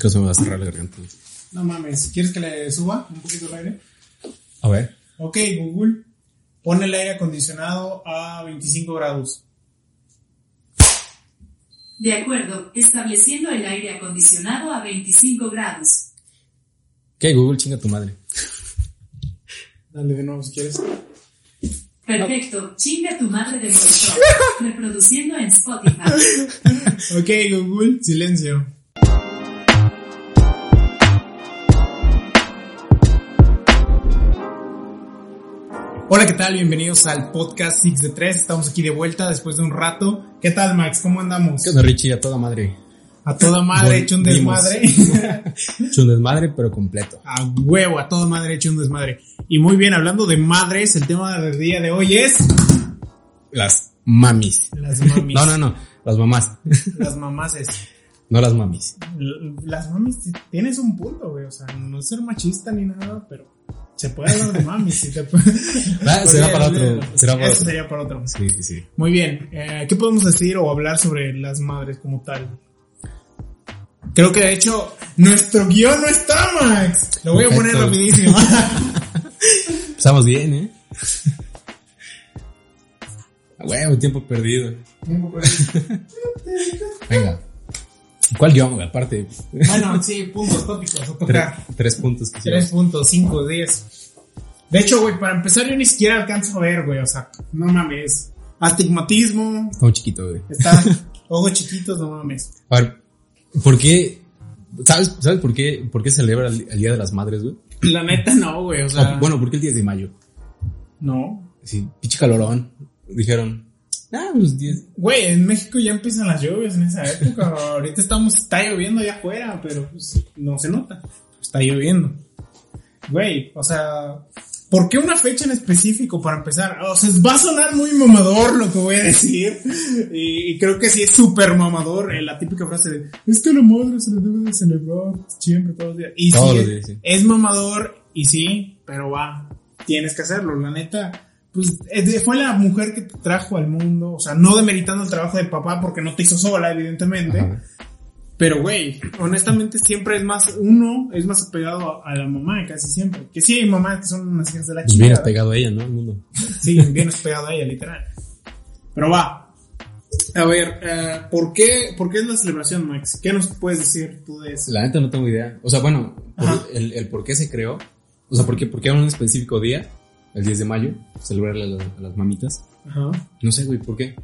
Que se me va a cerrar la garganta. No mames, ¿quieres que le suba un poquito el aire? A ver. Ok, Google, pon el aire acondicionado a 25 grados. De acuerdo, estableciendo el aire acondicionado a 25 grados. ¿Qué? Google chinga tu madre. Dale de nuevo si quieres. Perfecto, chinga tu madre de Molotov. Reproduciendo en Spotify. Ok, Google, silencio. Hola, ¿qué tal? Bienvenidos al podcast 6 de 3. Estamos aquí de vuelta después de un rato. ¿Qué tal, Max? ¿Cómo andamos? ¿Qué onda, Richie? A toda madre. A toda madre hecho un desmadre. Hecho un desmadre, pero completo. A huevo, a toda madre hecho un desmadre. Y muy bien, hablando de madres, el tema del día de hoy es Las mamis. las mamis. No, no, no. Las mamás. Las mamases. No las mamis. Las mamis, tienes un punto, güey. O sea, no ser machista ni nada, pero se puede hablar de mamis. si te puede- Ah, será para otro. Será para Eso otro. sería para otro. Sí, sí, sí. Muy bien. eh, ¿Qué podemos decir o hablar sobre las madres como tal? Creo que de hecho nuestro guion no está, Max. Lo voy a poner rapidísimo. Empezamos bien, ¿eh? Ah, Huevo, tiempo perdido. Venga. ¿Cuál güey? Aparte, bueno, sí, puntos tópicos a tres, tocar. tres puntos que hicieron. 3.5, 10. De hecho, güey, para empezar yo ni siquiera alcanzo a ver, güey. O sea, no mames. Astigmatismo, Está muy chiquito, güey. está ojos chiquitos, no mames. A ver, ¿por qué? ¿Sabes, ¿sabes por qué, por qué celebra el, el Día de las Madres, güey? La neta no, güey, o sea. O, bueno, ¿por qué el 10 de mayo? no. Sí, pinche calorón. Dijeron, ah, pues 10. Güey, en México ya empiezan las lluvias en esa época. Ahorita estamos, está lloviendo allá afuera, pero pues no se nota. Está lloviendo. Güey, o sea, ¿por qué una fecha en específico para empezar? O sea, va a sonar muy mamador lo que voy a decir. Y, y creo que sí es súper mamador eh, la típica frase de, es que la madre se le debe de celebrar siempre, todos los días. Y Todos sí, los días, sí. es mamador y sí, pero va, tienes que hacerlo. La neta, pues eh, fue la mujer que te trajo al mundo, o sea, no demeritando el trabajo de papá porque no te hizo sola, evidentemente. Ajá. Pero, güey, honestamente siempre es más, uno es más apegado a, a la mamá casi siempre. Que sí hay mamás que son unas hijas de la Pues bien chica. pegado a ella, ¿no? El mundo. Sí, bien pegado a ella, literal. Pero va. A ver, eh, ¿por, qué, ¿por qué es la celebración, Max? ¿Qué nos puedes decir tú de eso? La neta no tengo idea. O sea, bueno, por- Ajá. el, el por qué se creó. O sea, ¿por qué, por qué un específico día, el 10 de mayo, celebrarle a, la- a las mamitas? Ajá. No sé, güey, ¿por qué?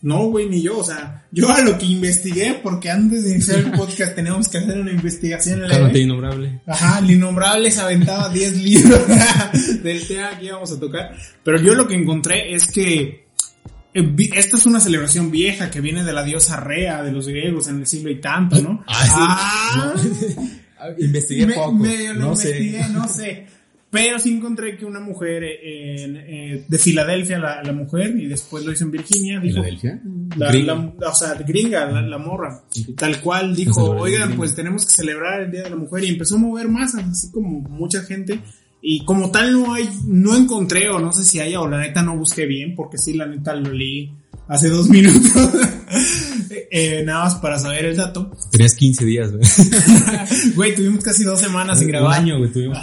No, güey, ni yo. O sea, yo a lo que investigué, porque antes de iniciar el podcast teníamos que hacer una investigación. Cálmate, innombrable. Ajá, el innombrable se aventaba 10 libros del tema que íbamos a tocar. Pero yo lo que encontré es que eh, esta es una celebración vieja que viene de la diosa Rea de los griegos en el siglo y tanto, ¿no? Ah, sí. Ah, Investigué me- poco. medio lo no investigué, sé. no sé. Pero sí encontré que una mujer eh, en, eh, de Filadelfia, la, la mujer, y después lo hizo en Virginia, dijo, ¿Filadelfia? la, Gringa. la- o sea, gringa, la, morra. Tal cual dijo, oigan, gringo". pues tenemos que celebrar el Día de la Mujer y empezó a mover masas, así como mucha gente. Y como tal no hay, no encontré o no sé si haya o la neta no busqué bien, porque sí, la neta lo leí hace dos minutos. Eh, nada más para saber el dato. Tenías 15 días, güey. Güey, tuvimos casi dos semanas sin Un grabar. año, güey, tuvimos.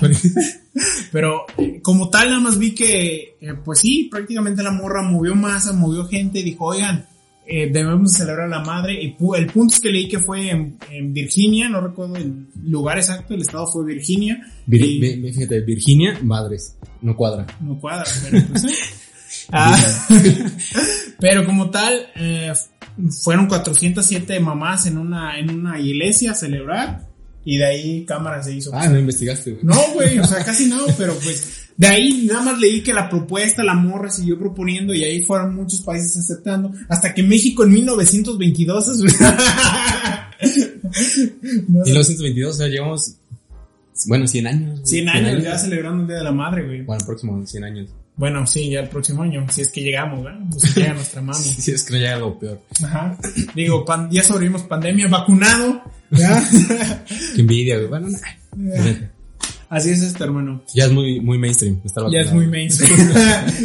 Pero eh, como tal, nada más vi que, eh, pues sí, prácticamente la morra movió masa, movió gente, dijo, oigan, debemos celebrar a la madre. Y el punto es que leí que fue en, en Virginia, no recuerdo el lugar exacto, el estado fue Virginia. Vir- y- fíjate, Virginia, madres. No cuadra. no cuadra, pero pues, ah, pero como tal, eh, fueron 407 mamás en una, en una iglesia a celebrar. Y de ahí cámara se hizo. Ah, no investigaste, güey. No, güey, o sea, casi no, pero pues de ahí nada más leí que la propuesta, la morra siguió proponiendo y ahí fueron muchos países aceptando, hasta que México en 1922 es- No sé, 1922, o sea, llevamos. Bueno, 100 años. güey. 100 años ya celebrando el Día de la Madre, güey. Bueno, próximo 100 años. Bueno, sí, ya el próximo año, si es que llegamos, ¿verdad? O si llega nuestra mami. Si es que no llega algo peor. Ajá. Digo, pan- ya sobrevivimos pandemia, vacunado. Qué envidia, güey. Bueno, nah. Así es esto, hermano. ya es muy, muy mainstream. estar Ya es vacunado. muy mainstream.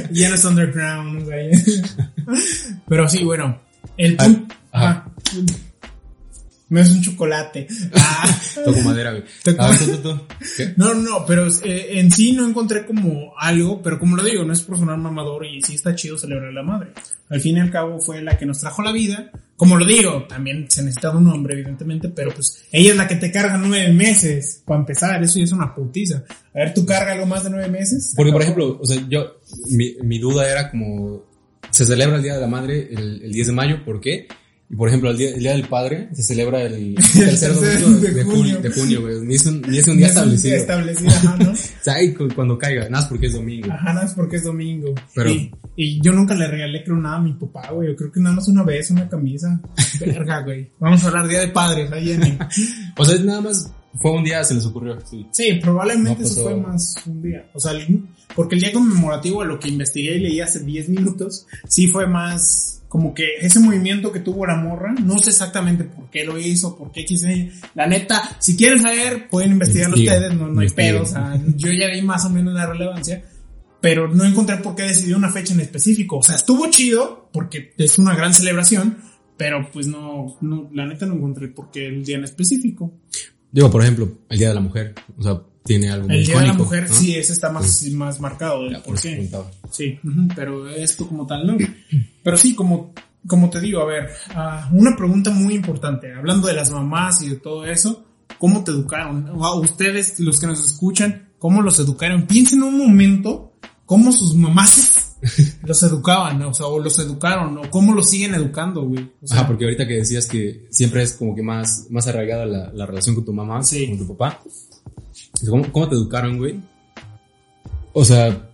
ya no es underground, güey. Pero sí, bueno. El Ah, ajá. Ajá. Me es un chocolate. Ah, Toco madera, güey. Toco- A ver, tú, tú, no, no, pero eh, en sí no encontré como algo, pero como lo digo, no es por sonar mamador y sí está chido celebrar a la madre. Al fin y al cabo fue la que nos trajo la vida. Como lo digo, también se necesitaba un hombre, evidentemente, pero pues ella es la que te carga nueve meses para empezar. Eso ya es una putiza. A ver, tú carga algo más de nueve meses. Porque, por ejemplo, o sea, yo, mi, mi duda era como, se celebra el Día de la Madre el, el 10 de mayo, ¿por qué? Y, por ejemplo, el Día, el día del Padre se celebra el tercer domingo de, junio. de junio, güey. Ni es un, ni es un día establecido. Establecido, ajá, ¿no? O sea, ahí cu- cuando caiga, nada más porque es domingo. Ajá, nada más porque es domingo. Pero- y, y yo nunca le regalé, creo, nada a mi papá, güey. Yo creo que nada más una vez, una camisa. Verga, güey. Vamos a hablar Día de Padres, ahí viene. O sea, nada más fue un día, se les ocurrió. Sí. Sí, probablemente No eso fue más un día. O sea, el- porque el día conmemorativo, a lo que investigué y leí hace 10 minutos, sí fue más como que ese movimiento que tuvo la morra, no sé exactamente por qué lo hizo, por qué quiso. La neta, si quieren saber, pueden investigarlo Investiguen, ustedes, no, no hay pedo. O sea, yo ya vi más o menos la relevancia, pero no encontré por qué decidió una fecha en específico. O sea, estuvo chido, porque es una gran celebración, pero pues no, no la neta no encontré por qué el día en específico. Digo, por ejemplo, el Día de la Mujer. O sea, tiene algo El Día de la icónico, Mujer, ¿no? sí, ese está más, más marcado. ¿Por qué? preguntaba. Sí, pero esto como tal no. Pero sí, como, como te digo, a ver, ah, una pregunta muy importante, hablando de las mamás y de todo eso, ¿cómo te educaron? A ustedes, los que nos escuchan, ¿cómo los educaron? Piensen un momento cómo sus mamás los educaban, o sea, o los educaron, o cómo los siguen educando, güey. O sea, Ajá, porque ahorita que decías que siempre es como que más, más arraigada la, la relación con tu mamá, Sí. con tu papá. ¿Cómo, cómo te educaron, güey? O sea,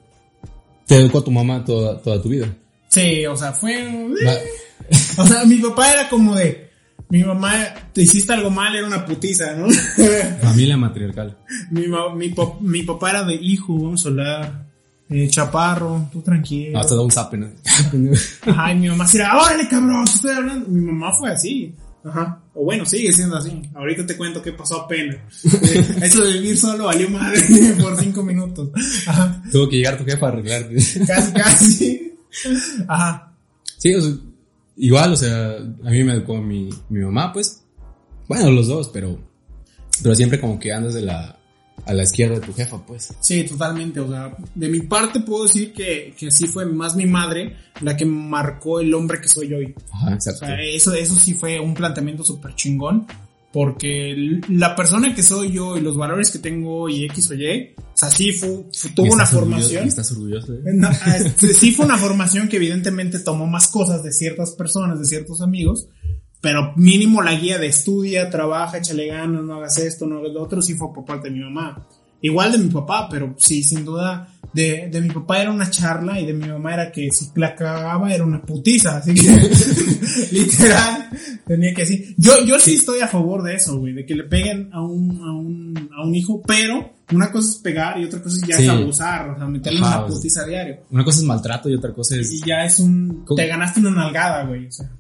te educó tu mamá toda, toda tu vida. sí, o sea, fue... O sea, mi papá era como de... Mi mamá, te hiciste algo mal, era una putiza, ¿no? Familia matriarcal. Mi, mi, mi papá era de hijo, vamos a hablar. Eh, chaparro, tú tranquilo. Hasta da un zape, ¿no? Ajá, y mi mamá se era, órale cabrón, estoy hablando. Mi mamá fue así. Ajá. O bueno, sigue siendo así. Ahorita te cuento qué pasó apenas. Eh, Eso de vivir solo valió madre por cinco minutos. Ajá. Tuvo que llegar tu jefa a arreglarte. Casi, casi. Ajá. Sí, o sea, igual, o sea, a mí me educó mi, mi mamá, pues. Bueno, los dos, pero. Pero siempre como que andas de la, a la izquierda de tu jefa, pues. Sí, totalmente. O sea, de mi parte puedo decir que, que sí fue más mi madre la que marcó el hombre que soy hoy. Ajá, O exacto. sea, eso, eso sí fue un planteamiento súper chingón. Porque la persona que soy yo y los valores que tengo hoy, X o Y, o sea, sí fu- fu- Y tuvo una orgulloso- formación. y Estás orgulloso, ¿eh? No, ah, sí fue una formación que evidentemente tomó más cosas de ciertas personas, de ciertos amigos, pero mínimo la guía de estudia, trabaja, échale ganas, no hagas esto, no hagas lo otro, sí fue por parte de mi mamá. Igual de mi papá, pero sí, sin duda, de, de mi papá era una charla y de mi mamá era que si la cagaba era una putiza, así que literal tenía que decir. Yo, yo sí estoy a favor de eso, güey, de que le peguen a un, a un, a un hijo, pero una cosa es pegar y otra cosa es ya Sí. es abusar, o sea, meterle Ajá, una putiza a diario. Una cosa es maltrato y otra cosa es. Y ya es un, ¿Cómo? te ganaste una nalgada, güey, o sea,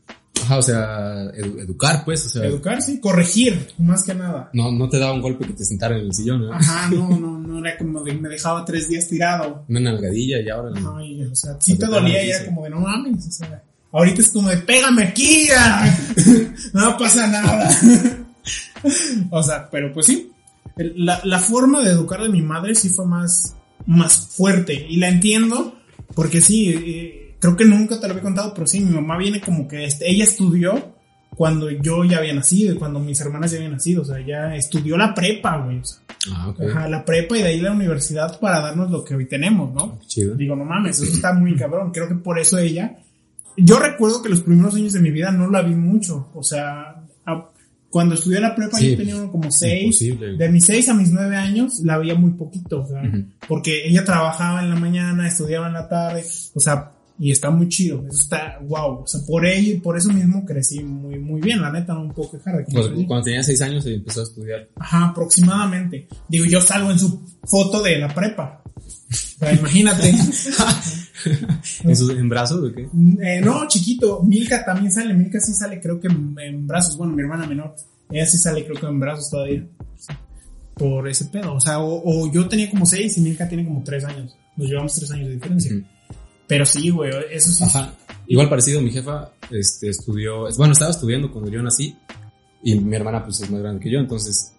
Ajá, o sea, edu- educar, pues, o sea. educar, sí, corregir, más que nada. No, no te daba un golpe que te sentara en el sillón, ¿no? Ajá, no, no, no era como de me dejaba tres días tirado. Una nalgadilla y ahora. Ay, o sea, sí te dolía y era como de no mames, o sea, ahorita es como de pégame aquí, ah". no pasa nada. o sea, pero pues sí, la, la forma de educar de mi madre sí fue más, más fuerte y la entiendo porque sí, eh, creo que nunca te lo había contado, pero sí, mi mamá viene como que este, ella estudió cuando yo ya había nacido y cuando mis hermanas ya habían nacido, o sea, ya estudió la prepa, güey, o sea, Ah, ok. ajá, la prepa y de ahí la universidad para darnos lo que hoy tenemos, ¿no? Chido. Digo, no mames, eso está muy cabrón. Creo que por eso ella. Yo recuerdo que los primeros años de mi vida no la vi mucho. O sea, a- cuando estudié la prepa Sí, yo tenía como seis. imposible. De mis seis a mis nueve años la veía muy poquito. O sea, Ujú. porque ella trabajaba en la mañana, estudiaba en la tarde. O sea, y está muy chido. Eso está wow. O sea, por ella y por eso mismo crecí muy, muy bien. La neta, no puedo quejar de que Pues, cuando tenía seis años se empezó a estudiar. Ajá, aproximadamente. Digo, yo salgo en su foto de la prepa. O sea, imagínate. ¿En, sus, en brazos o qué? Eh, no, chiquito. Milka también sale. Milka sí sale, creo que en, en brazos. Bueno, mi hermana menor. Ella sí sale, creo que en brazos todavía. Por ese pedo. O sea, o, o yo tenía como seis y Milka tiene como tres años. Nos llevamos tres años de diferencia. Pero sí, güey, eso sí. Ajá. Igual parecido, mi jefa este, estudió, bueno, estaba estudiando cuando yo nací Y mi hermana pues es más grande que yo, entonces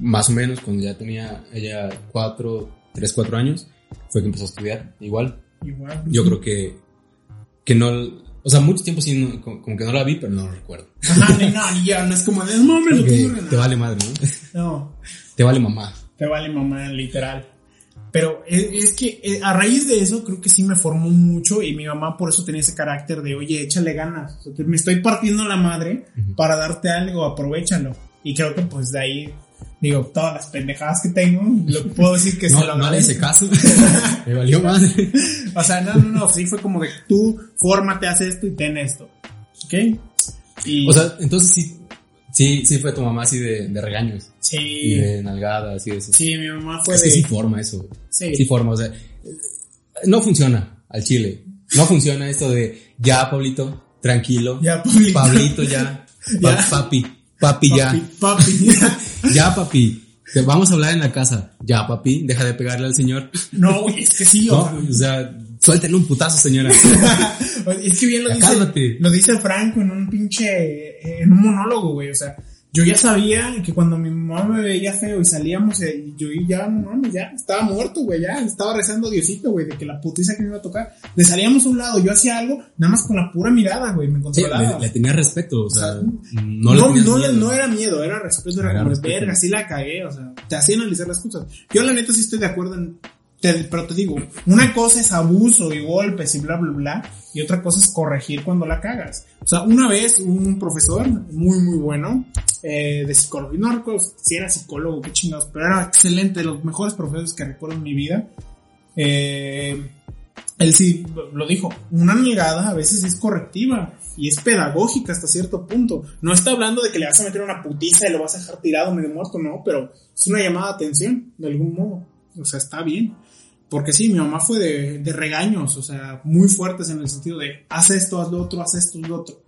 más o menos cuando ya tenía ella cuatro, tres, cuatro años, fue que empezó a estudiar. Igual, Igual. yo creo que, que no, o sea, mucho tiempo sí, no- como, como que no la vi, pero no lo recuerdo. Ajá, ni, no, ni ya, no es como de, no, me lo tengo te vale madre, ¿no? No, Te vale mamá. te vale mamá, literal. Pero es, es que eh, a raíz de eso creo que sí me formó mucho y mi mamá por eso tenía ese carácter de, oye, échale ganas. O sea, me estoy partiendo la madre para darte algo, aprovechalo. Y creo que pues de ahí, digo, todas las pendejadas que tengo, lo puedo decir que se lo No, no le hice caso. Me valió madre. O sea, no, no, no, sí fue como de tú, fórmate, haz esto y ten esto. ¿Ok? Y, O sea, entonces sí, sí, sí fue tu mamá así de, de regaños. Y sí, de nalgada, así de eso. sí, mi mamá fue Es de... que sí forma eso. sí. Sí forma, o sea, no funciona al chile. No funciona esto de ya, Pablito, tranquilo. Ya, Pablito. Pablito, ya. Pa- Ya. Papi, papi, ya. Papi, papi. Ya, papi. Te vamos a hablar en la casa. Ya, papi, deja de pegarle al señor. No, es que sí, No, o sea, o sea, suéltale un putazo, señora. es que bien lo dice, cálmate. lo dice Franco en un pinche, en un monólogo, güey, o sea, yo ya sabía que cuando mi mamá me veía feo y salíamos, eh, yo ya, no mames, ya, estaba muerto, güey, ya, estaba rezando a Diosito, güey, de que la putiza que me iba a tocar, le salíamos a un lado, yo hacía algo, nada más con la pura mirada, güey, me Sí, controlaba. le, le tenía respeto, o sea, O sea, no, No, le no, miedo. no era miedo, era respeto, era, Era como, verga, así la cagué, o sea, te hacía analizar las cosas. Yo la neta sí estoy de acuerdo en, te- pero te digo, una cosa es abuso y golpes y bla, bla, bla, y otra cosa es corregir cuando la cagas. O sea, una vez un profesor muy, muy bueno, eh, de psicología, no recuerdo si era psicólogo, qué chingados, pero era excelente, de los mejores profesores que recuerdo en mi vida, eh, él sí lo dijo, una nalgada a veces es correctiva y es pedagógica hasta cierto punto. No está hablando de que le vas a meter una putiza y lo vas a dejar tirado medio muerto, no, pero es una llamada de atención, de algún modo. O sea, está bien. Porque sí, mi mamá fue de, de regaños, o sea, muy fuertes en el sentido de haz esto, haz lo otro, haz esto, haz lo otro.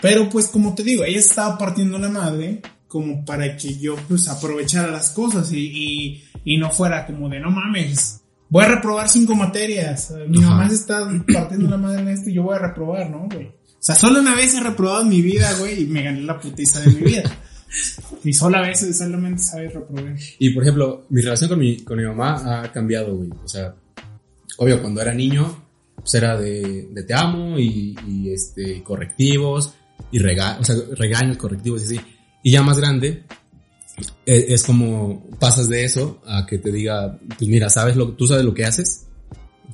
Pero pues como te digo, ella estaba partiendo la madre como para que yo pues aprovechara las cosas y, y, y no fuera como de no mames, voy a reprobar cinco materias, mi Ajá. mamá se está partiendo la madre en esto y yo voy a reprobar, ¿no, güey? O sea, solo una vez he reprobado en mi vida, güey, y me gané la putiza de mi vida. Y sola vez solamente sabes reprobar. Y por ejemplo, mi relación con mi, con mi mamá ha cambiado, güey. O sea, obvio, cuando era niño, pues era de, de te amo y, y, este, correctivos y rega o sea, regaños, correctivos y así. Y ya más grande, eh, es como pasas de eso a que te diga, pues mira, sabes lo, tú sabes lo que haces.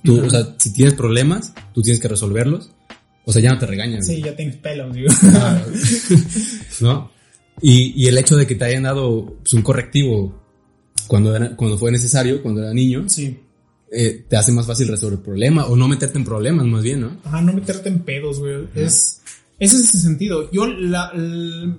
Tú, Ujú. o sea, si tienes problemas, tú tienes que resolverlos. O sea, ya no te regañan. Sí, güey. ya tienes pelo, digo. Ah, ¿No? Y, y el hecho de que te hayan dado pues, un correctivo cuando, era- cuando fue necesario, cuando era niño, Sí. eh, te hace más fácil resolver el problema o no meterte en problemas, más bien, ¿no? Ajá, no meterte en pedos, güey. Es, ese es ese sentido. Yo la, l-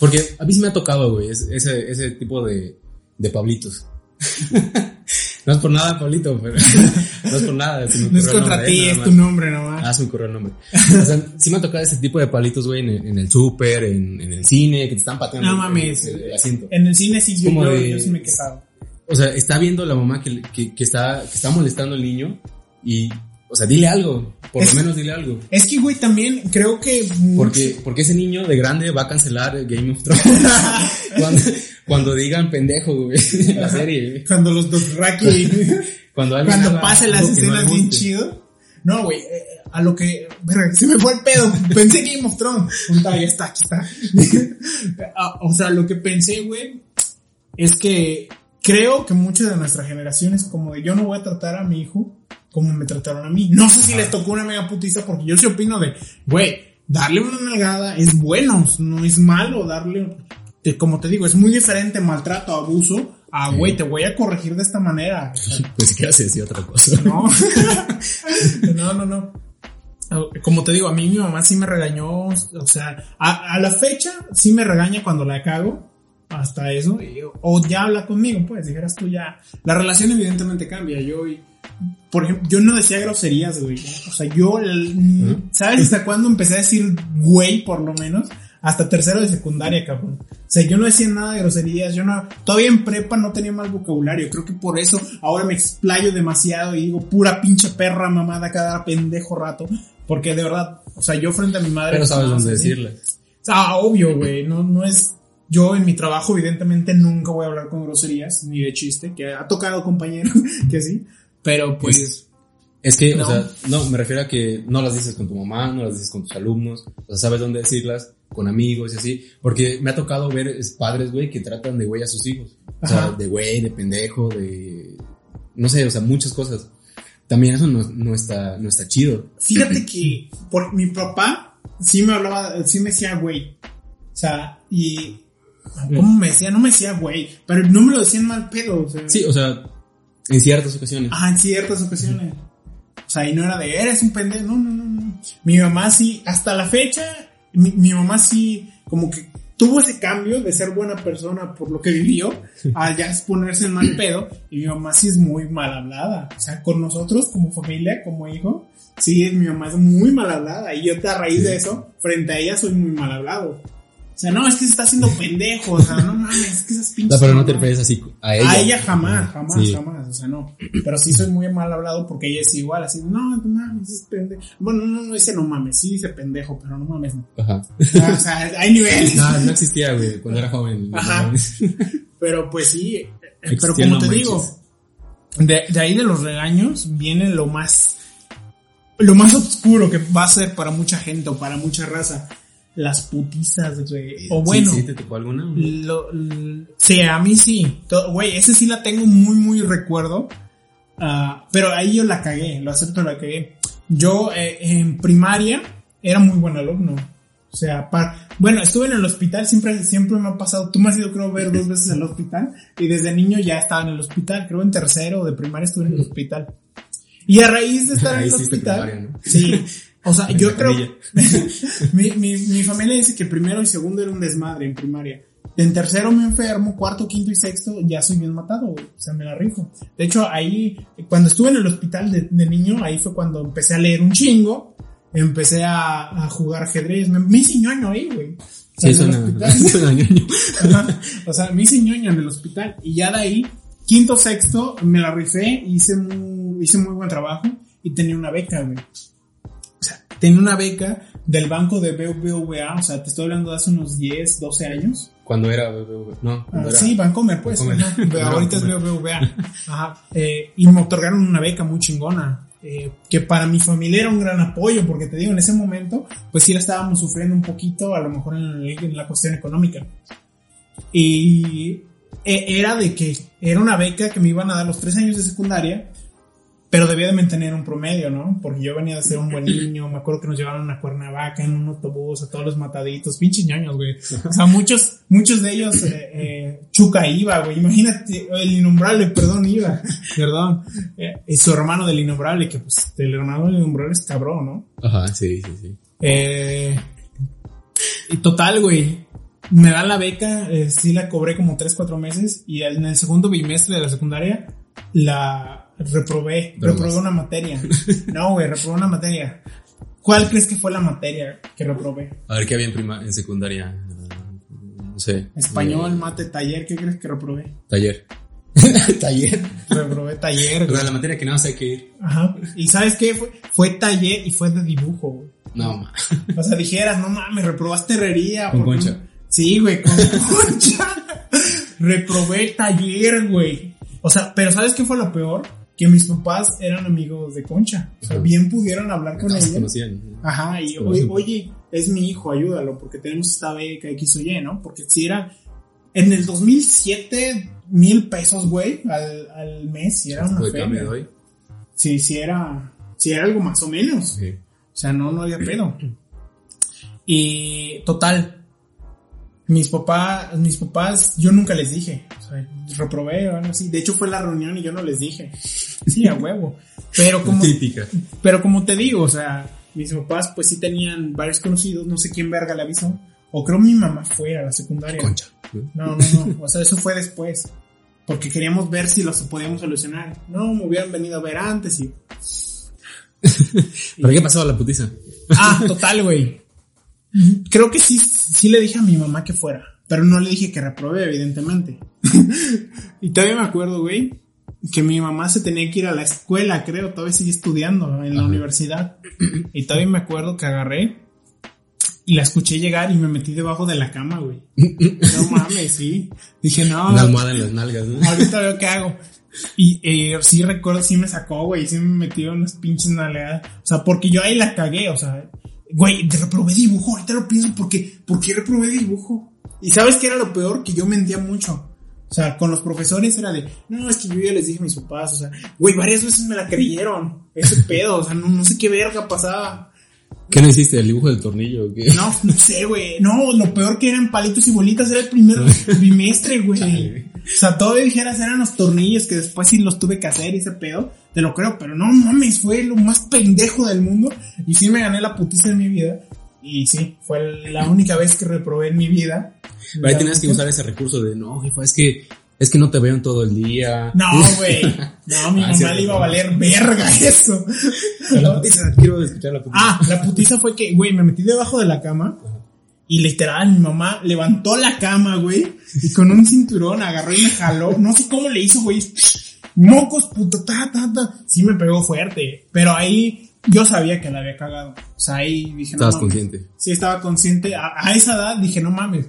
Porque a mí sí me ha tocado, güey, es- ese, ese tipo de, de Pablitos. no es por nada, Pablito, pero no es por nada. no es el contra nombre, ti, es tu nombre nomás. Ah, se me ocurrió el nombre. O sea, sí me ha tocado ese tipo de palitos, güey, en, el- en el súper, en, en el cine, que te están pateando no el- mames. el, el asiento. En el cine sí, yo, como yo, de- yo sí me he quejado. O sea, está viendo la mamá que, que, que está, que está molestando al niño y, o sea, dile algo, por Es- lo menos dile algo. Es que, güey, también creo que. Porque, porque ese niño de grande va a cancelar Game of Thrones cuando, cuando digan pendejo, güey, en la serie. güey. Cuando los Dothraki. Cuando, alguien cuando pasen las no escenas bien chido. No, güey, eh, a lo que. se me fue el pedo. Pensé Game of Thrones. Puta, ya está, aquí está. Ah, o sea, lo que pensé, güey, es que creo que muchas de nuestra generación es como de yo no voy a tratar a mi hijo como me trataron a mí. No sé si les tocó una mega putiza porque yo sí opino de, güey, darle una nalgada es bueno, no es malo darle, te- como te digo, es muy diferente maltrato, abuso, a, Sí. güey, te voy a corregir de esta manera. Pues que hace decir otra cosa. no, no, no, no. Como te digo, a mí mi mamá sí me regañó, o sea, a, a la fecha sí me regaña cuando la cago, hasta eso, y- o ya habla conmigo, pues, dijeras tú ya. La relación evidentemente cambia, yo, y- por ejemplo, yo no decía groserías, güey, o sea, yo, ¿sabes hasta cuándo empecé a decir güey, por lo menos? Hasta tercero de secundaria, cabrón. O sea, yo no decía nada de groserías, yo no, todavía en prepa no tenía mal vocabulario, creo que por eso ahora me explayo demasiado y digo pura pinche perra mamada cada pendejo rato, porque de verdad, o sea, yo frente a mi madre... Pero sabes dónde decirle. sea, obvio, güey, no, no es... Yo en mi trabajo evidentemente nunca voy a hablar con groserías, ni de chiste, que ha tocado compañeros que sí, pero pues... Es que, No. o sea, no, me refiero a que no las dices con tu mamá, no las dices con tus alumnos, o sea, sabes dónde decirlas, con amigos y así, porque me ha tocado ver es, padres, güey, que tratan de güey a sus hijos, o sea, de güey, de pendejo, de, no sé, o sea, muchas cosas. También eso no, no está, no está chido. Fíjate que por mi papá sí me hablaba, sí me decía güey. O sea, y ¿cómo me decía? No me decía güey, pero no me lo decían mal pedo, o sea, Sí, o sea, en ciertas ocasiones. ajá, en ciertas ocasiones. O sea, y no era de eres un pendejo, no, no, no, no. Mi mamá sí, hasta la fecha, mi, mi mamá sí, como que tuvo ese cambio de ser buena persona por lo que vivió, a ya ponerse en mal pedo, y mi mamá sí es muy mal hablada. O sea, con nosotros como familia, como hijo, sí, mi mamá es muy mal hablada, y yo a raíz de eso, frente a ella soy muy mal hablado. O sea, no, es que se está haciendo pendejo, o sea, no mames, es que esas pinches... No, pero no te refieres así a ella. A ella jamás, jamás, Sí. jamás, o sea, no. Pero sí soy muy mal hablado porque ella es igual, así, no, no mames, es pendejo. Bueno, no, no dice no mames, sí dice pendejo, pero no mames, no. Ajá. Ah, O sea, hay niveles. No, no existía, güey, cuando era joven. Ajá. Pero pues sí, pero como te manches. digo, de, de ahí de los regaños viene lo más, lo más oscuro que va a ser para mucha gente o para mucha raza. Las putizas, güey. O bueno. ¿Sí, sí te tocó alguna? Lo, sí, a mí sí. Güey, ese sí la tengo muy, muy recuerdo. Ah, pero ahí yo la cagué, lo acepto, la cagué. Yo eh, en primaria era muy buen alumno. O sea, bueno, estuve en el hospital, siempre, siempre me ha pasado. Tú me has ido, creo, ver dos veces en el hospital. Y desde niño ya estaba en el hospital. Creo en tercero de primaria estuve en el hospital. Y a raíz de estar en el hospital. primaria, ¿no? Sí. O sea, En yo creo. mi, mi, mi familia dice que primero y segundo era un desmadre en primaria. En tercero me enfermo, cuarto, quinto y sexto ya soy bien matado. O sea, me la rifo. De hecho, ahí, cuando estuve en el hospital de, de niño, ahí fue cuando empecé a leer un chingo. Empecé a, a jugar ajedrez. Me, me hice ñoño ahí, güey. O sea, Sí, en el suena, hospital. suena ñoño. Ajá. O sea, me hice ñoño en el hospital. Y ya de ahí, quinto, sexto, me la rifé, hice muy, hice muy buen trabajo y tenía una beca, güey. Tenía una beca del banco de BBVA, o sea, te estoy hablando de hace unos 10, 12 años. Cuando era, no, Ah, era. sí, Bancomer, pues. Bancomer. No, ahorita es Bancomer. BBVA. Ajá. Eh, y me otorgaron una beca muy chingona. eh, que para mi familia era un gran apoyo, porque te digo, en ese momento, pues sí la estábamos sufriendo un poquito, a lo mejor en, en la cuestión económica. Y eh, era de que era una beca que me iban a dar los tres años de secundaria, pero debía de mantener un promedio, ¿no? Porque yo venía de ser un buen niño, me acuerdo que nos llevaron a Cuernavaca en un autobús, a todos los mataditos, pinches ñoños, güey. O sea, muchos, muchos de ellos, eh, eh, Chuca iba, güey. Imagínate, el innombrable, perdón, iba, perdón. Eh, y su hermano del innombrable, que pues el hermano del innombrable es cabrón, ¿no? Ajá, sí, sí, sí. Eh, y total, güey. Me dan la beca, eh, sí la cobré como 3, 4 meses y en el segundo bimestre de la secundaria la reprobé, Drogas. reprobé una materia. No, güey, reprobé una materia. ¿Cuál crees que fue la materia que reprobé? A ver qué había en, prima, en secundaria. No sé. Español, Eh, mate, taller, ¿qué crees que reprobé? Taller. taller. Reprobé taller, O güey. sea, la materia que nada más hay que ir. Ajá. ¿Y sabes qué? Fue, fue taller y fue de dibujo, güey. No, ma. O sea, dijeras, no mames, reprobaste herrería. Con concha. Sí, güey, con concha. Reprobé taller, güey. O sea, pero ¿sabes qué fue lo peor? Que mis papás eran amigos de Concha. O sea, Ajá. bien pudieron hablar con ella. conocían. Ajá, y oye, oye, es mi hijo, ayúdalo, porque tenemos esta beca X o Y, ¿no? Porque si era, en el 2007, mil pesos, güey, al, al mes, si era una de feria. de hoy. Sí, sí era, sí era algo más o menos. Sí. O sea, no, no había pedo. Y total, mis papás, mis papás, yo nunca les dije. O sea, reprobé o algo así. De hecho, fue la reunión y yo no les dije. Sí, a huevo. Pero como, Típica. pero como te digo, o sea, mis papás pues sí tenían varios conocidos, no sé quién verga le avisó. O creo mi mamá fue a la secundaria. Concha. No, no, no. O sea, eso fue después. Porque queríamos ver si los podíamos solucionar. No, me hubieran venido a ver antes y ¿Pero qué pasó la putiza? Ah, total, güey. Creo que sí, sí le dije a mi mamá que fuera, pero no le dije que reprobé, evidentemente. y todavía me acuerdo, güey, que mi mamá se tenía que ir a la escuela, creo, todavía sigue estudiando en la Ajá. universidad. Y todavía me acuerdo que agarré Y la escuché llegar y me metí debajo de la cama, güey. No mames, sí. Dije, no. Una almohada en las nalgas, ¿no? Ahorita veo qué hago. Y eh, sí recuerdo, sí me sacó, güey, sí me metió unas pinches nalgadas. O sea, porque yo ahí la cagué, o sea, güey, reprobé dibujo, ahorita lo pienso porque, ¿por qué reprobé dibujo? Y sabes qué era lo peor, que yo mentía mucho. O sea, con los profesores era de, no, es que yo ya les dije a mis papás, o sea, güey, varias veces me la creyeron, ese pedo, o sea, no, no sé qué verga pasaba. ¿Qué no hiciste? ¿El dibujo del tornillo o qué? No, no sé, güey. No, lo peor que eran palitos y bolitas era el primer trimestre, güey. O sea, todavía dijeras eran los tornillos que después sí los tuve que hacer y ese pedo. Te lo creo, pero no mames, fue lo más pendejo del mundo. Y sí me gané la putiza de mi vida. Y sí, fue la única vez que reprobé en mi vida. Pero ahí tenías que usar ese recurso de, no, jefa, es que, es que no te veo en todo el día. No, güey. No, mi Ah, mamá cierto. le iba a valer verga eso. La putiza, quiero escuchar la putiza. Ah, la putiza fue que, güey, me metí debajo de la cama. Y literal, mi mamá levantó la cama, güey. Y con un cinturón agarró y me jaló. No sé cómo le hizo, güey. Mocos, puto, ta, ta, ta. Sí me pegó fuerte. Pero ahí yo sabía que la había cagado. O sea, ahí dije, no Estabas mames. consciente. Sí, estaba consciente. A, a esa edad dije, no mames.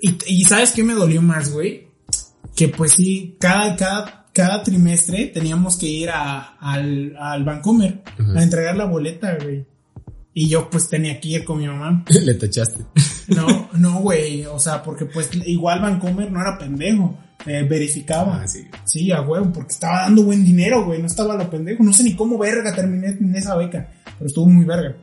Y, y ¿sabes qué me dolió más, güey? Que pues sí, cada, cada, cada trimestre teníamos que ir a, al, al Vancomer Ajá. a entregar la boleta, güey. Y yo pues tenía que ir con mi mamá. Le tachaste. No, no, güey. O sea, porque pues igual Vancomer no era pendejo. eh, verificaba. Ah, sí. Sí, a huevo, porque estaba dando buen dinero, güey. No estaba lo pendejo. No sé ni cómo verga terminé en esa beca. Pero estuvo muy verga.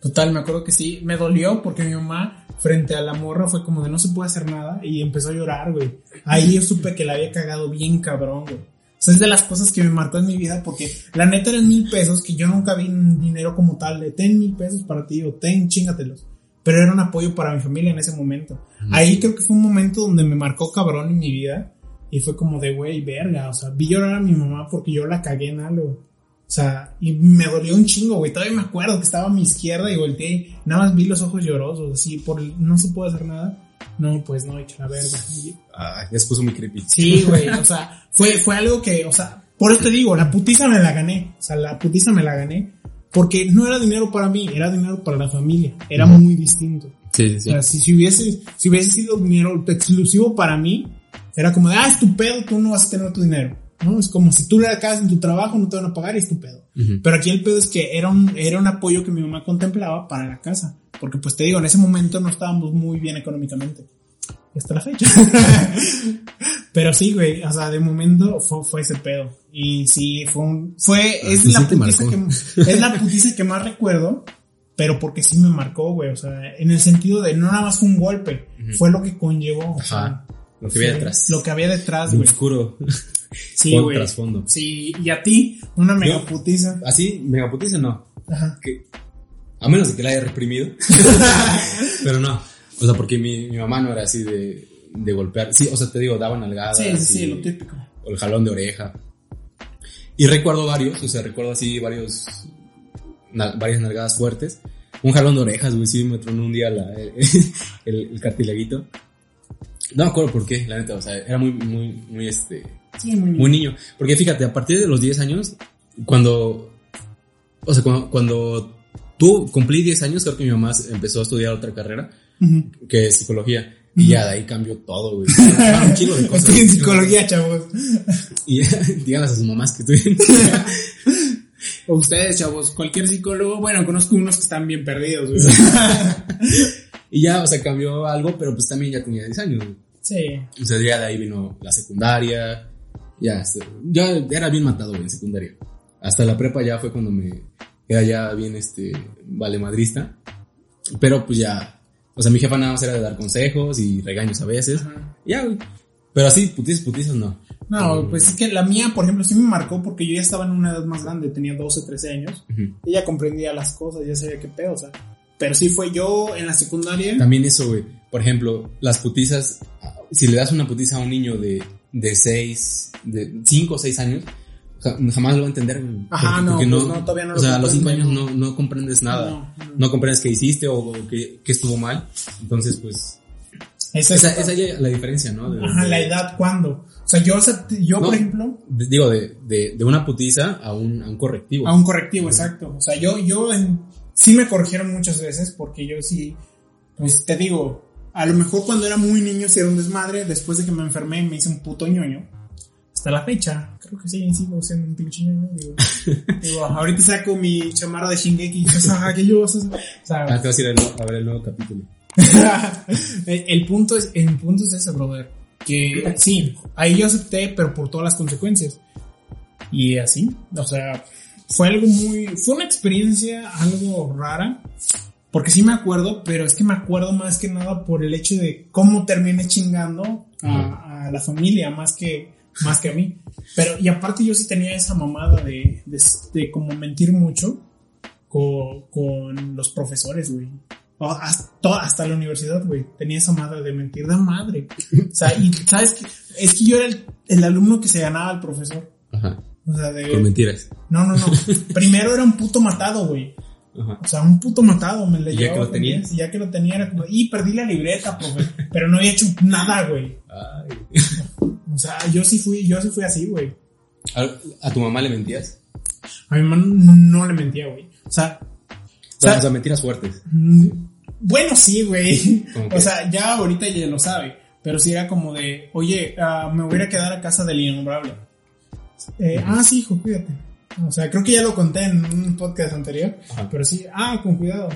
Total, me acuerdo que sí, me dolió porque mi mamá frente a la morra fue como de no se puede hacer nada y empezó a llorar, güey. Ahí yo supe que la había cagado bien cabrón, güey. O sea, es de las cosas que me marcó en mi vida porque la neta eran mil pesos que yo nunca vi en dinero como tal de ten mil pesos para ti o ten, chingatelos. Pero era un apoyo para mi familia en ese momento. Ahí creo que fue un momento donde me marcó cabrón en mi vida y fue como de, güey, verga. O sea, vi llorar a mi mamá porque yo la cagué en algo. O sea, y me dolió un chingo, güey. Todavía me acuerdo que estaba a mi izquierda y volteé y nada más vi los ojos llorosos, así, por no se puede hacer nada. No, pues no, hecho la verga. Y- Ah, ya se puso muy creepy. Sí, güey, o sea, fue, fue algo que, o sea, por eso te digo, la putiza me la gané. O sea, la putiza me la gané. Porque no era dinero para mí, era dinero para la familia. Era muy distinto. Sí, sí, sí. O sea, si, si hubiese, si hubiese sido dinero exclusivo para mí, era como de, ah, es tu pedo, tú no vas a tener tu dinero. ¿No? Es como si tú le acabas en tu trabajo, no te van a pagar y es tu pedo. Ujú. Pero aquí el pedo es que era un, era un apoyo que mi mamá contemplaba para la casa. Porque pues te digo, en ese momento no estábamos muy bien económicamente. Hasta la fecha. Pero sí, güey, o sea, de momento fue, fue ese pedo. Y sí, fue un, fue, es sí, la putiza que, es la putiza que más recuerdo, pero porque sí me marcó, güey, o sea, en el sentido de no nada más fue un golpe, fue lo que conllevó. o sea, Ajá. Lo que había detrás. Lo que había detrás, De güey. oscuro. Sí, güey. trasfondo. Sí, y a ti, una mega Yo- putiza. Así, megaputiza no. Ajá. Que, a menos de que la haya reprimido. Pero no. O sea, porque mi, mi mamá no era así de, de golpear. Sí, o sea, te digo, daban nalgadas. Sí, sí, sí, lo típico. O el jalón de oreja. Y recuerdo varios, o sea, recuerdo así varios, na- varias nalgadas fuertes. Un jalón de orejas, güey, sí me tronó un día la, el, el cartilaguito. No me acuerdo por qué, la neta, o sea, era muy, muy, muy, este, Sí, muy, muy niño. Porque fíjate, a partir de los 10 años, cuando, o sea, cuando, cuando tú cumplí 10 años, creo que mi mamá empezó a estudiar otra carrera, que es psicología. Y ya de ahí cambió todo, güey. Pasaron un de cosas. Estoy en psicología, chavos. Y díganle a sus mamás que estuvieron. O ustedes, chavos, cualquier psicólogo, bueno, conozco unos que están bien perdidos, güey. y ya, o sea, cambió algo, pero pues también ya tenía 10 años. güey. Sí. O sea, ya de ahí vino la secundaria. Ya, este, ya era bien matado, güey, en secundaria. Hasta la prepa ya fue cuando me era ya bien, este, vale madrista. Pero pues ya, o sea, mi jefa nada más era de dar consejos y regaños a veces. Ajá. Ya, güey. Pero así, putizas, putizas, no. No, pues es que la mía, por ejemplo, sí me marcó porque yo ya estaba en una edad más grande, tenía 12, 13 años. Ujú. Y ya comprendía las cosas, ya sabía qué pedo, o sea. Pero sí fue yo en la secundaria. También eso, güey. Por ejemplo, las putizas, si le das una putiza a un niño de, de 6, de 5 o 6 años, ja- jamás lo va a entender. Ajá, no, pues no, todavía no O lo sea, a los 5 años no, no comprendes nada. No, no. No comprendes qué hiciste o, o qué, qué estuvo mal. Entonces, pues, Esa, esa, esa es la diferencia, ¿no? De- Ajá, de- la edad, ¿cuándo? O sea, yo, o yo No. por ejemplo, de- digo, de, de, de una putiza a un, a un correctivo. a un correctivo, exacto. O sea, yo, yo en sí me corrigieron muchas veces porque yo sí, pues te digo, a lo mejor cuando era muy niño sí era un desmadre, después de que me enfermé me hice un puto ñoño. Hasta la fecha, creo que sí, sigo siendo un pinche ñoño. Digo, digo, ahorita saco mi chamarra de Shingeki ah, que yo, o sea, Ah, te vas a ir no- a ver el nuevo capítulo. el, el punto es, el punto es ese, brother. Que sí, ahí yo acepté, pero por todas las consecuencias. Y así, o sea, fue algo muy, fue una experiencia algo rara. Porque sí me acuerdo, pero es que me acuerdo más que nada por el hecho de cómo terminé chingando a, a la familia, más que, más que a mí. Pero, y aparte yo sí tenía esa mamada de, de, de como mentir mucho con, con los profesores, güey. Hasta, hasta la universidad, güey. Tenía esa madre de mentir de madre. O sea, y sabes que es que yo era el, el alumno que se ganaba al profesor. Ajá. O sea, de. Con mentiras. No, no, no. Primero era un puto matado, güey. Ajá. O sea, un puto matado me le ¿Y ya que lo tenías? y ya que lo tenía era como, y perdí la libreta, profe. Pero no había hecho nada, güey. Ay. O sea, yo sí fui, yo sí fui así, güey. ¿A, a tu mamá le mentías? A mi mamá no le mentía, güey. O sea, O sea, sea- o sea, mentiras fuertes. Mm, Bueno, sí, güey. O sea, ya ahorita ya lo sabe. Pero sí era como de, oye, ah, me voy a quedar a casa del innombrable. Eh, ah, sí, hijo, cuídate. O sea, creo que ya lo conté en un podcast anterior. Ajá. Pero sí, ah, con cuidado.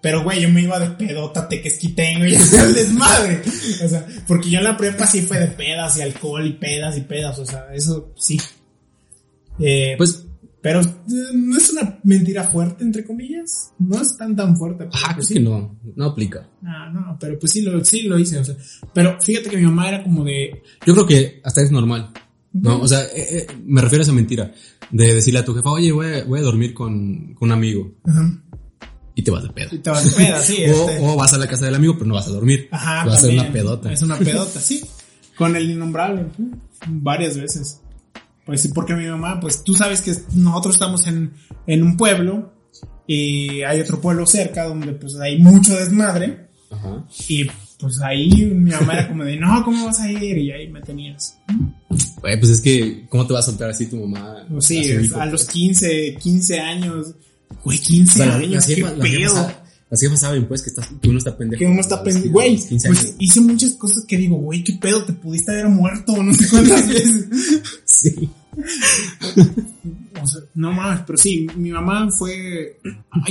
Pero, güey, yo me iba de pedota, tequesquitengo y hacía el desmadre. O sea, porque yo en la prepa sí fue de pedas y alcohol y pedas y pedas. O sea, eso sí. Eh, Pues, pero eh, no es una mentira fuerte, entre comillas. No es tan tan fuerte. ah, pues es sí. que no, no aplica. No, no, pero pues sí lo, sí lo hice, o sea. Pero fíjate que mi mamá era como de, Yo creo que hasta es normal. No, o sea, eh, eh, me refiero a esa mentira. De decirle a tu jefa, oye, voy a, voy a dormir con, con un amigo. ajá, Y te vas de pedo. y te vas de peda, sí, O, este. o vas a la casa del amigo, pero no vas a dormir. Ajá, vas a hacer una pedota. Es una pedota, sí. Con el innombrable, varias veces. Pues sí, porque mi mamá, pues tú sabes que nosotros estamos en, en un pueblo y hay otro pueblo cerca donde pues hay mucho desmadre Ajá. y pues ahí mi mamá era como de, no, ¿cómo vas a ir? Y ahí me tenías. Güey, pues es que, ¿cómo te va a soltar así tu mamá? Sí, a su hijo, a los pues? 15, 15 años. Güey, O 15 sea, la- años, qué pedo. las jefas saben, pues, que, estás, que uno está pendejo. Que uno está pendiente. Güey, 15 pues hice muchas cosas que digo, güey, qué pedo, te pudiste haber muerto, no sé cuántas veces. Sí. O sea, no mames, pero sí, mi mamá fue.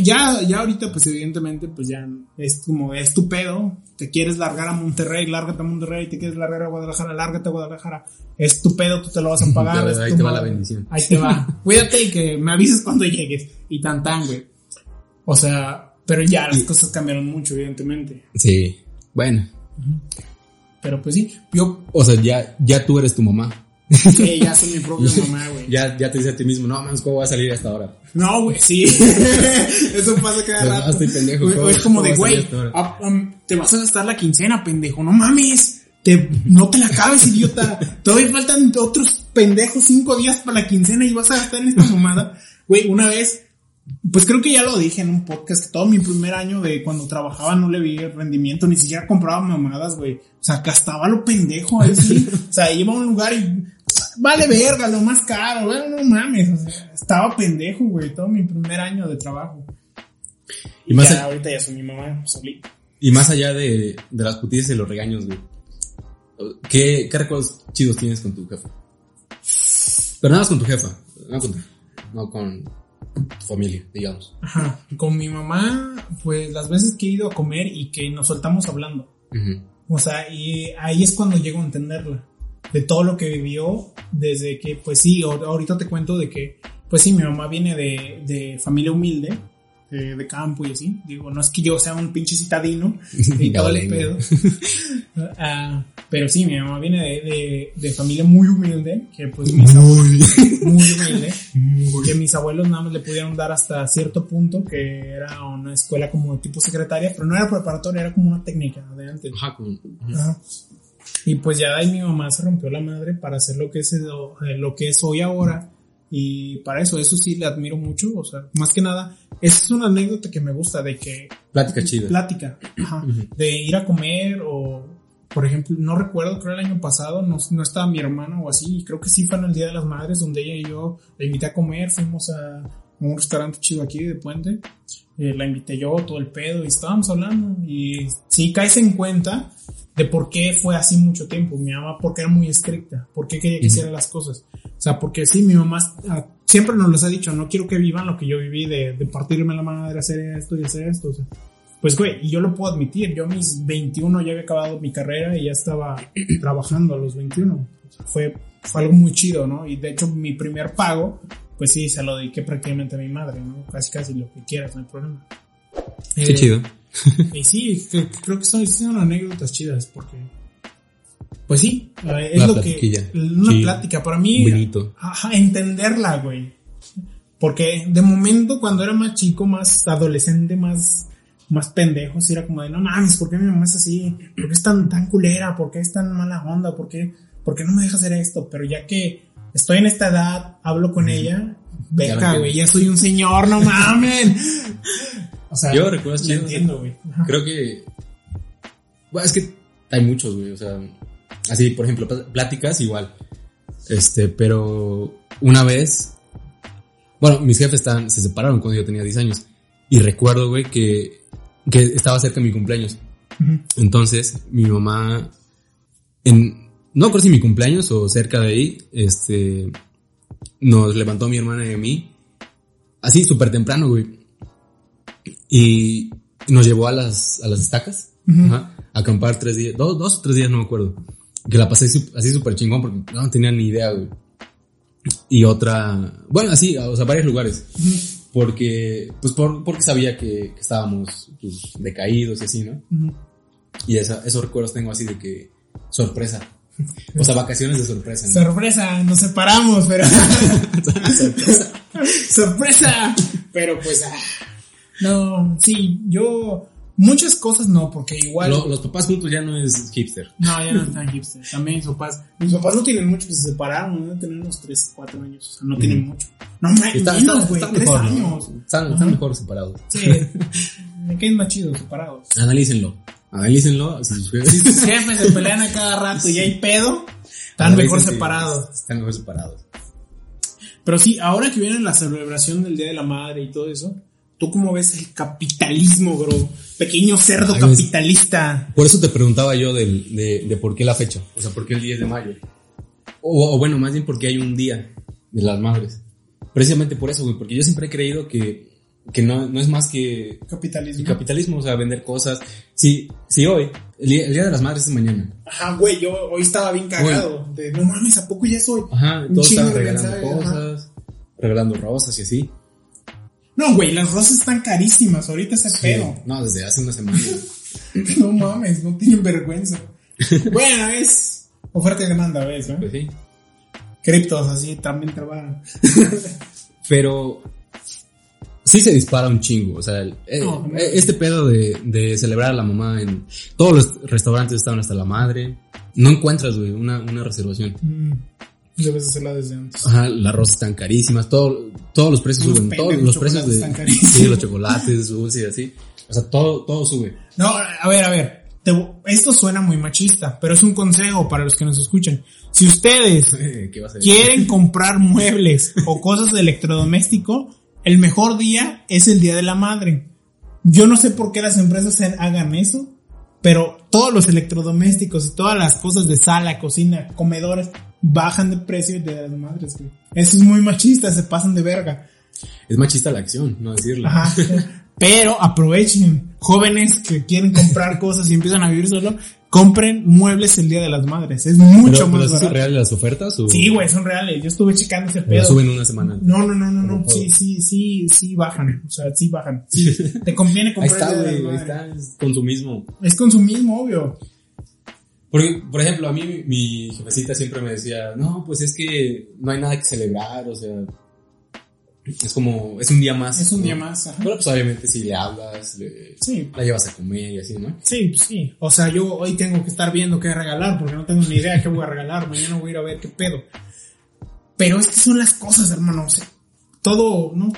Ya, ya ahorita, pues evidentemente, pues ya es como, es tu pedo. Te quieres largar a Monterrey, lárgate a Monterrey. Te quieres largar a Guadalajara, lárgate a Guadalajara. Es tu pedo, tú te lo vas a pagar. Ahí te va la bendición. Ahí te va. Cuídate y que me avises cuando llegues. Y tan tan, güey. O sea, pero ya las cosas cambiaron mucho, evidentemente. Sí. Bueno. Pero pues sí, yo O sea, ya, ya tú eres tu mamá. Que ya soy mi propia mamá, güey. Ya, ya te dices a ti mismo, no, mames, ¿cómo voy a salir hasta ahora? No, güey, sí. Eso pasa cada Pues, rato. ah, estoy pendejo, Güey, ¿cómo- Es como de, güey, ah, um, te vas a gastar la quincena, pendejo. No mames. Te, no te la acabes, idiota. Todavía faltan otros pendejos cinco días para la quincena y vas a gastar en esta mamada. Güey, una vez, pues creo que ya lo dije en un podcast, que todo mi primer año de cuando trabajaba no le vi el rendimiento, ni siquiera compraba mamadas, güey. O sea, gastaba lo pendejo ahí sí. O sea, iba a un lugar y vale verga, lo más caro, güey, no mames. O sea, estaba pendejo, güey, todo mi primer año de trabajo. Y más, ya, a- ahorita ya soy mi mamá solita. y más allá de, de las putizas y los regaños, güey. ¿Qué, ¿Qué recuerdos chidos tienes con tu jefa? Pero nada más con tu jefa. No con, tu- no con tu familia, digamos. Ajá. Con mi mamá, pues las veces que he ido a comer y que nos soltamos hablando. O sea, y ahí es cuando llego a entenderla. De todo lo que vivió desde que, pues sí, ahor- ahorita te cuento de que, pues sí, mi mamá viene de, de familia humilde, de, de campo y así. Digo, no es que yo sea un pinche citadino y todo el pedo. Ah, pero sí, mi mamá viene de, de, de familia muy humilde, que pues mis abuelos, muy humilde, que mis abuelos nada más le pudieron dar hasta cierto punto, que era una escuela como de tipo secretaria, pero no era preparatoria, era como una técnica de antes. Ajá, como- Ajá. Y pues ya ahí mi mamá se rompió la madre para hacer lo que es, eh, lo que es hoy ahora. Y para eso, eso sí le admiro mucho. O sea, más que nada, esa es una anécdota que me gusta de que Plática chida. plática, ajá, de ir a comer o, por ejemplo, no recuerdo, creo el año pasado no, no estaba mi hermana o así, y creo que sí fue en el Día de las Madres donde ella y yo la invité a comer, fuimos a, un restaurante chido aquí de Puente. Eh, la invité yo, todo el pedo, y estábamos hablando. Y sí caes en cuenta de por qué fue así mucho tiempo. Mi mamá, porque era muy estricta, por qué quería que hiciera las cosas. O sea, porque sí, mi mamá ah, siempre nos los ha dicho, no quiero que vivan lo que yo viví de, de partirme la madre, hacer esto y hacer esto. O sea, pues, güey, y yo lo puedo admitir, yo a mis 21 ya había acabado mi carrera y ya estaba trabajando a los 21. O sea, fue, fue algo muy chido, ¿no? Y de hecho, mi primer pago, pues sí, se lo dediqué prácticamente a mi madre, ¿no? Casi, casi lo que quieras, no hay problema. Qué Eh, chido. Y sí, creo que son, son anécdotas chidas porque... Pues sí, eh, es lo que... Una Sí. plática, para mí... Bonito. Ajá, entenderla, güey. Porque de momento cuando era más chico, más adolescente, más, más pendejo, sí era como de, no mames, ¿por qué mi mamá es así? ¿Por qué es tan, tan culera? ¿Por qué es tan mala onda? ¿Por qué, por qué no me deja hacer esto? Pero ya que estoy en esta edad, hablo con ella, beca, güey, ya soy un señor, no mamen. O sea, Yo recuerdo chido. entiendo, güey. Creo que. Bueno, es que hay muchos, güey. O sea, así, por ejemplo, pl- pláticas igual. Este, pero una vez. Bueno, mis jefes estaban, se separaron cuando yo tenía 10 años. Y recuerdo, güey, que, que estaba cerca de mi cumpleaños. Entonces, mi mamá, en, no si mi cumpleaños o cerca de ahí, este, nos levantó mi hermana y a mí, así súper temprano, güey. Y nos llevó a las, a las estacas, ajá, a acampar tres días, dos, dos o tres días, no me acuerdo. Que la pasé así súper chingón porque no tenía ni idea, güey. Y otra, bueno, así, o sea, varios lugares. Porque, pues por, porque sabía que, que estábamos pues, decaídos y así, ¿no? Y esa, esos recuerdos tengo así de que sorpresa. O sea, vacaciones de sorpresa. ¿no? Sorpresa, nos separamos, pero. sorpresa. ¡Sorpresa! Pero pues, ah, no, sí, yo, muchas cosas no, porque igual, Lo- los papás juntos ya no es hipster. no, ya no están hipsters, también mis papás, mis papás no tienen mucho, que se separaron, no tienen unos 3, 4 años, o sea, no tienen mucho. No, me, Están, menos, güey, están 3 mejor, ¿no? años. Están, están mejor separados. Sí, me quedan más chidos separados. Analícenlo. Analícenlo. Si sus jefes- se pelean a cada rato y hay pedo, están mejor separados. Están mejor separados. Pero sí, ahora que viene la celebración del Día de la Madre y todo eso, ¿tú cómo ves el capitalismo, bro? Pequeño cerdo Ay, capitalista. Por eso te preguntaba yo del, de, de por qué la fecha. O sea, por qué el 10 de mayo. O, o bueno, más bien porque hay un día de las madres. Precisamente por eso, güey. Porque yo siempre he creído que, que no, no es más que Capitalismo. capitalismo, o sea, vender cosas. Sí, sí, hoy. El día, el día de las madres es mañana. Ajá, güey, yo hoy estaba bien cagado. De, no mames, ¿a poco ya soy? Ajá, todos estaban regalando ajá. cosas, regalando rosas y así. No, güey, las rosas están carísimas. Ahorita ese pedo. No, desde hace una semana. No mames, no tienen vergüenza. bueno, es oferta y demanda, ¿ves? ¿no? pues sí. Criptos así también trabajan. Pero sí se dispara un chingo. O sea, el- eh, No, no. eh, este pedo de, de celebrar a la mamá en todos los restaurantes estaban hasta la madre. No encuentras, güey, una, una reservación. Mm, debes hacerla desde antes. Ajá, las rosas están carísimas, todo, todos los precios Los suben, todos los precios de están sí, los chocolates, dulces y así. O sea, todo, todo sube. No, a ver, a ver. te- esto suena muy machista, pero es un consejo para los que nos escuchan. Si ustedes quieren comprar muebles o cosas de electrodoméstico, el mejor día es el día de la madre. Yo no sé por qué las empresas hagan eso, pero todos los electrodomésticos y todas las cosas de sala, cocina, comedores bajan de precio el día de las madres, güey. Eso es muy machista, se pasan de verga. Es machista la acción, no decirlo. Ajá. Pero aprovechen, jóvenes que quieren comprar cosas y empiezan a vivir solo, compren muebles el día de las madres. Es mucho ¿Pero, más pero ¿sí barato. son reales las ofertas o, Sí, güey, son reales. Yo estuve checando ese pedo. suben una semana? No, no, no, no, no. Sí, sí, sí, sí bajan. O sea, sí bajan. Sí, te conviene Ahí comprar está, día de güey, ahí está, es consumismo. Es consumismo, obvio. Porque, por ejemplo, a mí mi jefecita siempre me decía, no, pues es que no hay nada que celebrar, o sea, es como, es un día más. Es un ¿no? día más. ajá. Pero pues obviamente si le hablas, le- Sí, la llevas a comer y así, ¿no? sí, pues sí. O sea, yo hoy tengo que estar viendo qué regalar porque no tengo ni idea qué voy a regalar. Mañana voy a ir a ver qué pedo. Pero es que son las cosas, hermano. O sea, todo, ¿no?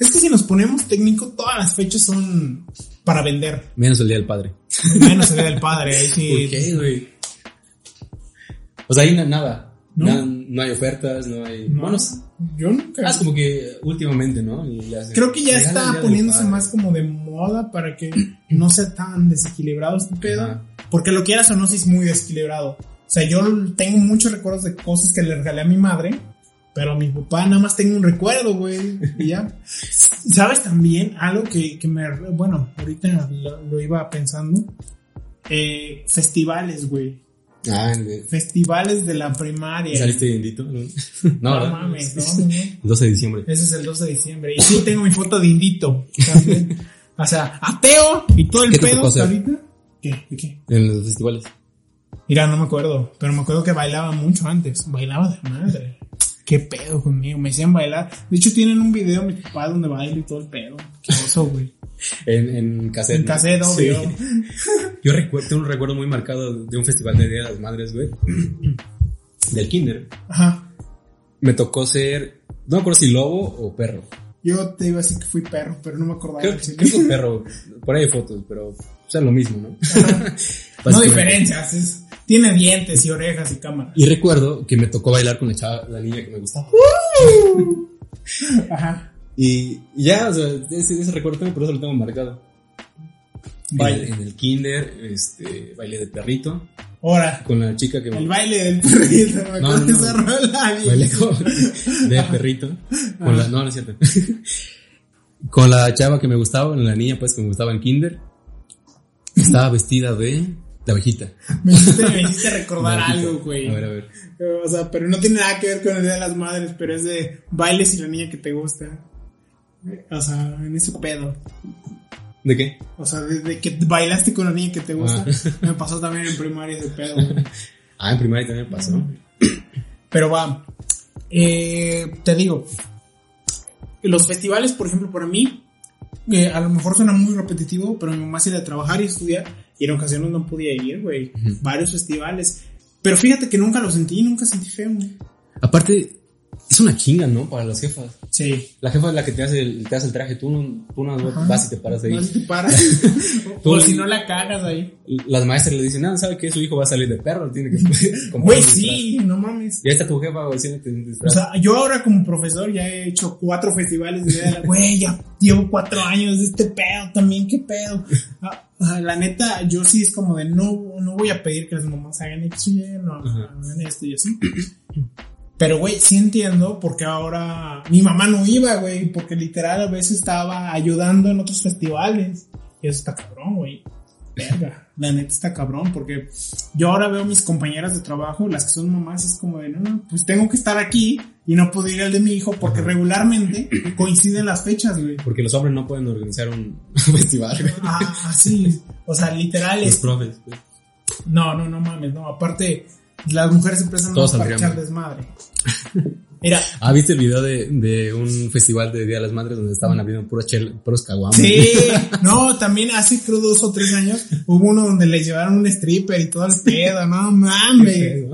Es que si nos ponemos técnico, todas las fechas son para vender. Menos el Día del Padre. Menos el día del padre. Ahí sí. ¿Por qué, güey? O sea, ahí na- nada. ¿No? Na- no hay ofertas, no hay. No, Bueno, yo nunca. es como que últimamente, ¿no? Creo que ya está poniéndose más como de moda para que no sea tan desequilibrado este pedo. Ajá. Porque lo quieras o no, sí es muy desequilibrado. O sea, yo tengo muchos recuerdos de cosas que le regalé a mi madre, pero a mi papá nada más tengo un recuerdo, güey. Y ya. ¿Sabes también algo que, que me... Bueno, ahorita lo, lo iba pensando. Eh, festivales, güey. Ah, el de- Festivales de la primaria. ¿Saliste indito? No, No, mames, no. El 12 de diciembre. Ese es el 12 de diciembre. Y sí, tengo mi foto de indito. también. O sea, ateo y todo el ¿Qué te pedo hasta ahorita. ¿Qué? ¿De qué? En los festivales. Mira, no me acuerdo, pero me acuerdo que bailaba mucho antes. Bailaba de madre. ¿Qué pedo conmigo? Me hacían bailar. De hecho, tienen un video mi papá donde bailo y todo el pedo. Qué oso, güey. En, en cassette. En cassette, Sí. Yo recuerdo, tengo un recuerdo muy marcado de un festival de Día de las Madres, güey. Del kinder. Ajá. Me tocó ser, no me acuerdo si lobo o perro. Yo te iba a decir que fui perro, pero no me acordaba. Creo, que- creo que perro. Por ahí hay fotos, pero o sea, lo mismo, ¿no? No diferencias. es- tiene dientes y orejas y cámara. Y recuerdo que me tocó bailar con la chava, la niña que me gustaba. Ajá. Y, y ya, o sea, ese, ese recuerdo tengo, por eso lo tengo marcado. Baile. En, en el kinder, este, baile de perrito, Ahora, con la chica que el baile del perrito. Me No, acuerdo no, de no. esa rola. bailé con, de perrito. Con la, no, no es cierto. Con la chava que me gustaba, la niña pues que me gustaba en kinder. Estaba vestida de, de abejita. Me hiciste, me hiciste recordar De algo, güey. A ver, a ver. O sea, pero no tiene nada que ver con el Día de las Madres, pero es de bailes y la niña que te gusta. O sea, en ese pedo. ¿De qué? O sea, de, de que bailaste con la niña que te gusta. Me pasó también en primaria ese pedo, güey. Ah, en primaria también me pasó. Pero va. Eh, te digo. Los festivales, por ejemplo, para mí, eh, a lo mejor suena muy repetitivo, pero mi mamá se a trabajar y estudiar y en ocasiones no podía ir, güey. Varios festivales. Pero fíjate que nunca lo sentí, nunca sentí feo, güey. Aparte, es una chinga, ¿no? Para las jefas. Sí. La jefa es la que te hace el, te hace el traje, tú no, tú no Ajá. vas y te paras ahí. Más te paras. o si no la cagas ahí. Las maestras le dicen, no, ¿sabe que Su hijo va a salir de perro, tiene que Güey, sí, no mames. disfraz". Y ahí está tu jefa haciéndote un O disfraz. sea, yo ahora como profesor ya he hecho cuatro festivales de Día de la... Güey, ya llevo cuatro años de este pedo también, qué pedo. Ah, la neta, yo sí es como de no, no voy a pedir que las mamás hagan esto, no, Ajá. hagan esto y así. Pero, güey, sí entiendo porque ahora mi mamá no iba, güey, porque literal a veces estaba ayudando en otros festivales. Y eso está cabrón, güey. Verga, la neta está cabrón, porque yo ahora veo mis compañeras de trabajo, las que son mamás, es como de, no, no, pues tengo que estar aquí y no puedo ir al de mi hijo porque regularmente coinciden las fechas, güey. Porque los hombres no pueden organizar un festival, güey. Ah, así, o sea, literal Los es, profes. güey. no, no, no mames, no, aparte, las mujeres prestan Todos echar mal. desmadre. Mira, Ah, ¿viste el video de, de un festival de Día de las Madres donde estaban abriendo puros, chel, puros caguamas? Sí, no, también hace creo dos o tres años hubo uno donde le llevaron un stripper y todo el pedo, no mames.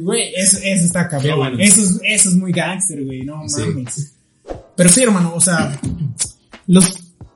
Güey, eso, eso está cabrón. bueno. Eso, es, eso es muy gangster, güey, no Sí. mames. Pero sí, hermano, o sea, los,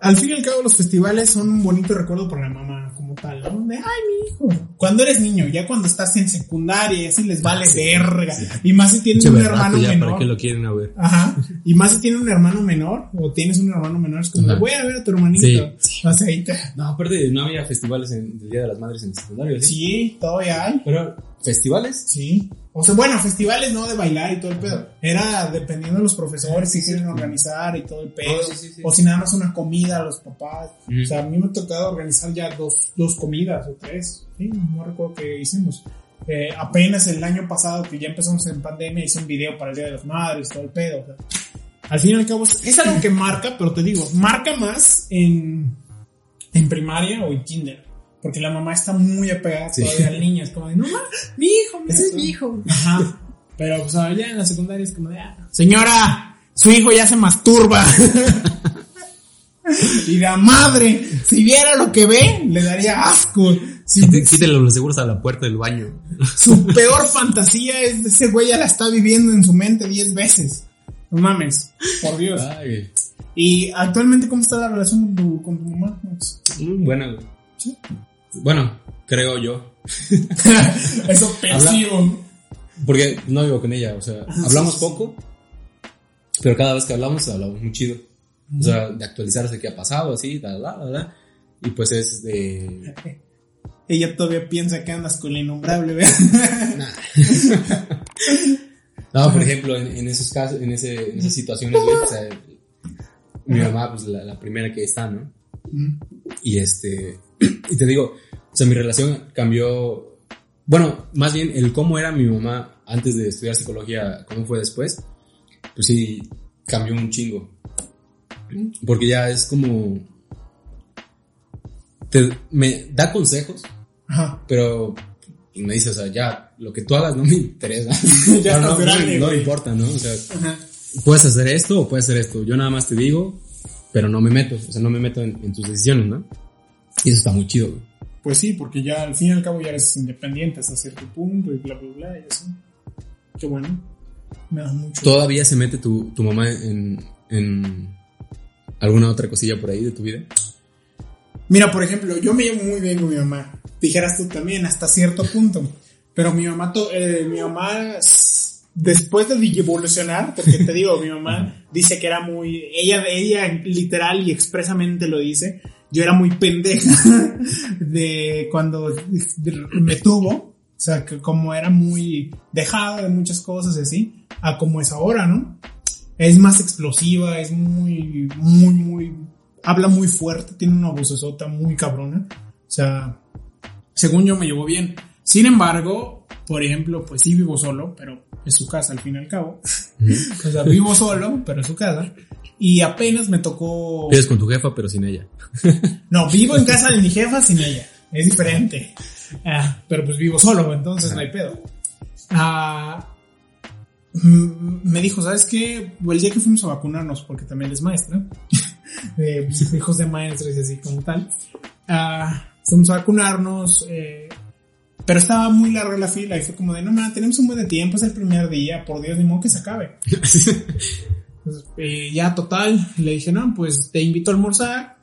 al fin y al cabo los festivales son un bonito recuerdo para la mamá tal, ¿no? De, ay, mi hijo. Cuando eres niño, ya cuando estás en secundaria y así les vale verga. Y más si tienes un hermano ya, menor. ¿para qué lo quieren a ver? Ajá. Y más si tienes un hermano menor o tienes un hermano menor, es como, Ajá. voy a ver a tu hermanito. Sí. O sea, ahí te- No, aparte no había festivales en, del Día de las Madres en el secundario, ¿sí? Sí, todavía hay. Pero, ¿festivales? Sí. O sea, bueno, festivales no de bailar y todo el pedo. Era dependiendo de los profesores si quieren organizar y todo el pedo. Oh, sí, sí, sí. O si nada más una comida a los papás. O sea, a mí me ha tocado organizar ya dos, dos comidas o tres. Sí, no recuerdo qué hicimos. Eh, apenas el año pasado que ya empezamos en pandemia hice un video para el Día de las Madres, todo el pedo. o sea. al fin y al cabo es algo que marca, pero te digo, marca más en, en primaria o en kinder. Porque la mamá está muy apegada Sí. todavía al niño. Es como de, no, ma, mi hijo, mira Ese es esto". mi hijo. Ajá. Pero, sea, ya en la secundaria es como de, ah, señora, su hijo ya se masturba. y la madre, si viera lo que ve, le daría asco. Si- Quíte- Quítale los seguros a la puerta del baño. su peor fantasía es de ese güey ya la está viviendo en su mente 10 veces. No mames, por Dios. Ay, Y actualmente, ¿cómo está la relación con tu, con tu mamá? Max? mm, buena, güey. Sí. Bueno, creo yo. Eso percibo. Porque no vivo con ella, o sea, Ajá, hablamos poco, pero cada vez que hablamos, hablamos muy chido. O sea, de actualizarse qué ha pasado, así, da, da, da, da. Y pues es de... Ella todavía piensa que andas con la innombrable, ¿verdad? No, por ejemplo, en, en esos casos, en, ese, en esas situaciones, güey, o sea, mi mamá, pues la, la primera que está, ¿no? Y este, y te digo, o sea, mi relación cambió, bueno, más bien el cómo era mi mamá antes de estudiar psicología, cómo fue después, pues sí, cambió un chingo. Porque ya es como, te, me da consejos, Ajá. pero me dice, o sea, ya, lo que tú hagas no me interesa. Ya no, no, grande, no güey. importa, ¿no? O sea, Ajá. puedes hacer esto o puedes hacer esto. Yo nada más te digo, pero no me meto, o sea, no me meto en, en tus decisiones, ¿no? Y eso está muy chido, güey. Pues sí, porque ya al fin y al cabo ya eres independiente hasta cierto punto y bla, bla, bla, y así. Qué bueno. Me da mucho. ¿Todavía se mete tu, tu mamá en, en alguna otra cosilla por ahí de tu vida? Mira, por ejemplo, yo me llevo muy bien con mi mamá. Dijeras tú también, hasta cierto punto. Pero mi mamá, to- eh, mi mamá, después de evolucionar, porque te digo, mi mamá dice que era muy, ella, ella literal y expresamente lo dice, yo era muy pendeja de cuando me tuvo, o sea, que como era muy dejada de muchas cosas y así, a como es ahora, ¿no? Es más explosiva, es muy, muy, muy, habla muy fuerte, tiene una vocesota muy cabrona. O sea, según yo me llevo bien. Sin embargo, por ejemplo, pues sí vivo solo, pero es su casa al fin y al cabo. o sea, vivo solo, pero es su casa. Y apenas me tocó... Vives con tu jefa, pero sin ella. No, vivo en casa de mi jefa sin ella. Es diferente. Ah, pero pues vivo solo, entonces no hay pedo. Ah, me dijo, ¿sabes qué? El día que fuimos a vacunarnos, porque también es maestra, eh, hijos de maestros y así como tal, ah, fuimos a vacunarnos, eh, pero estaba muy larga la fila y fue como de, no, man, tenemos un buen de tiempo, es el primer día, por Dios, ni modo que se acabe. Pues, eh, ya total, le dije, no, pues te invito a almorzar.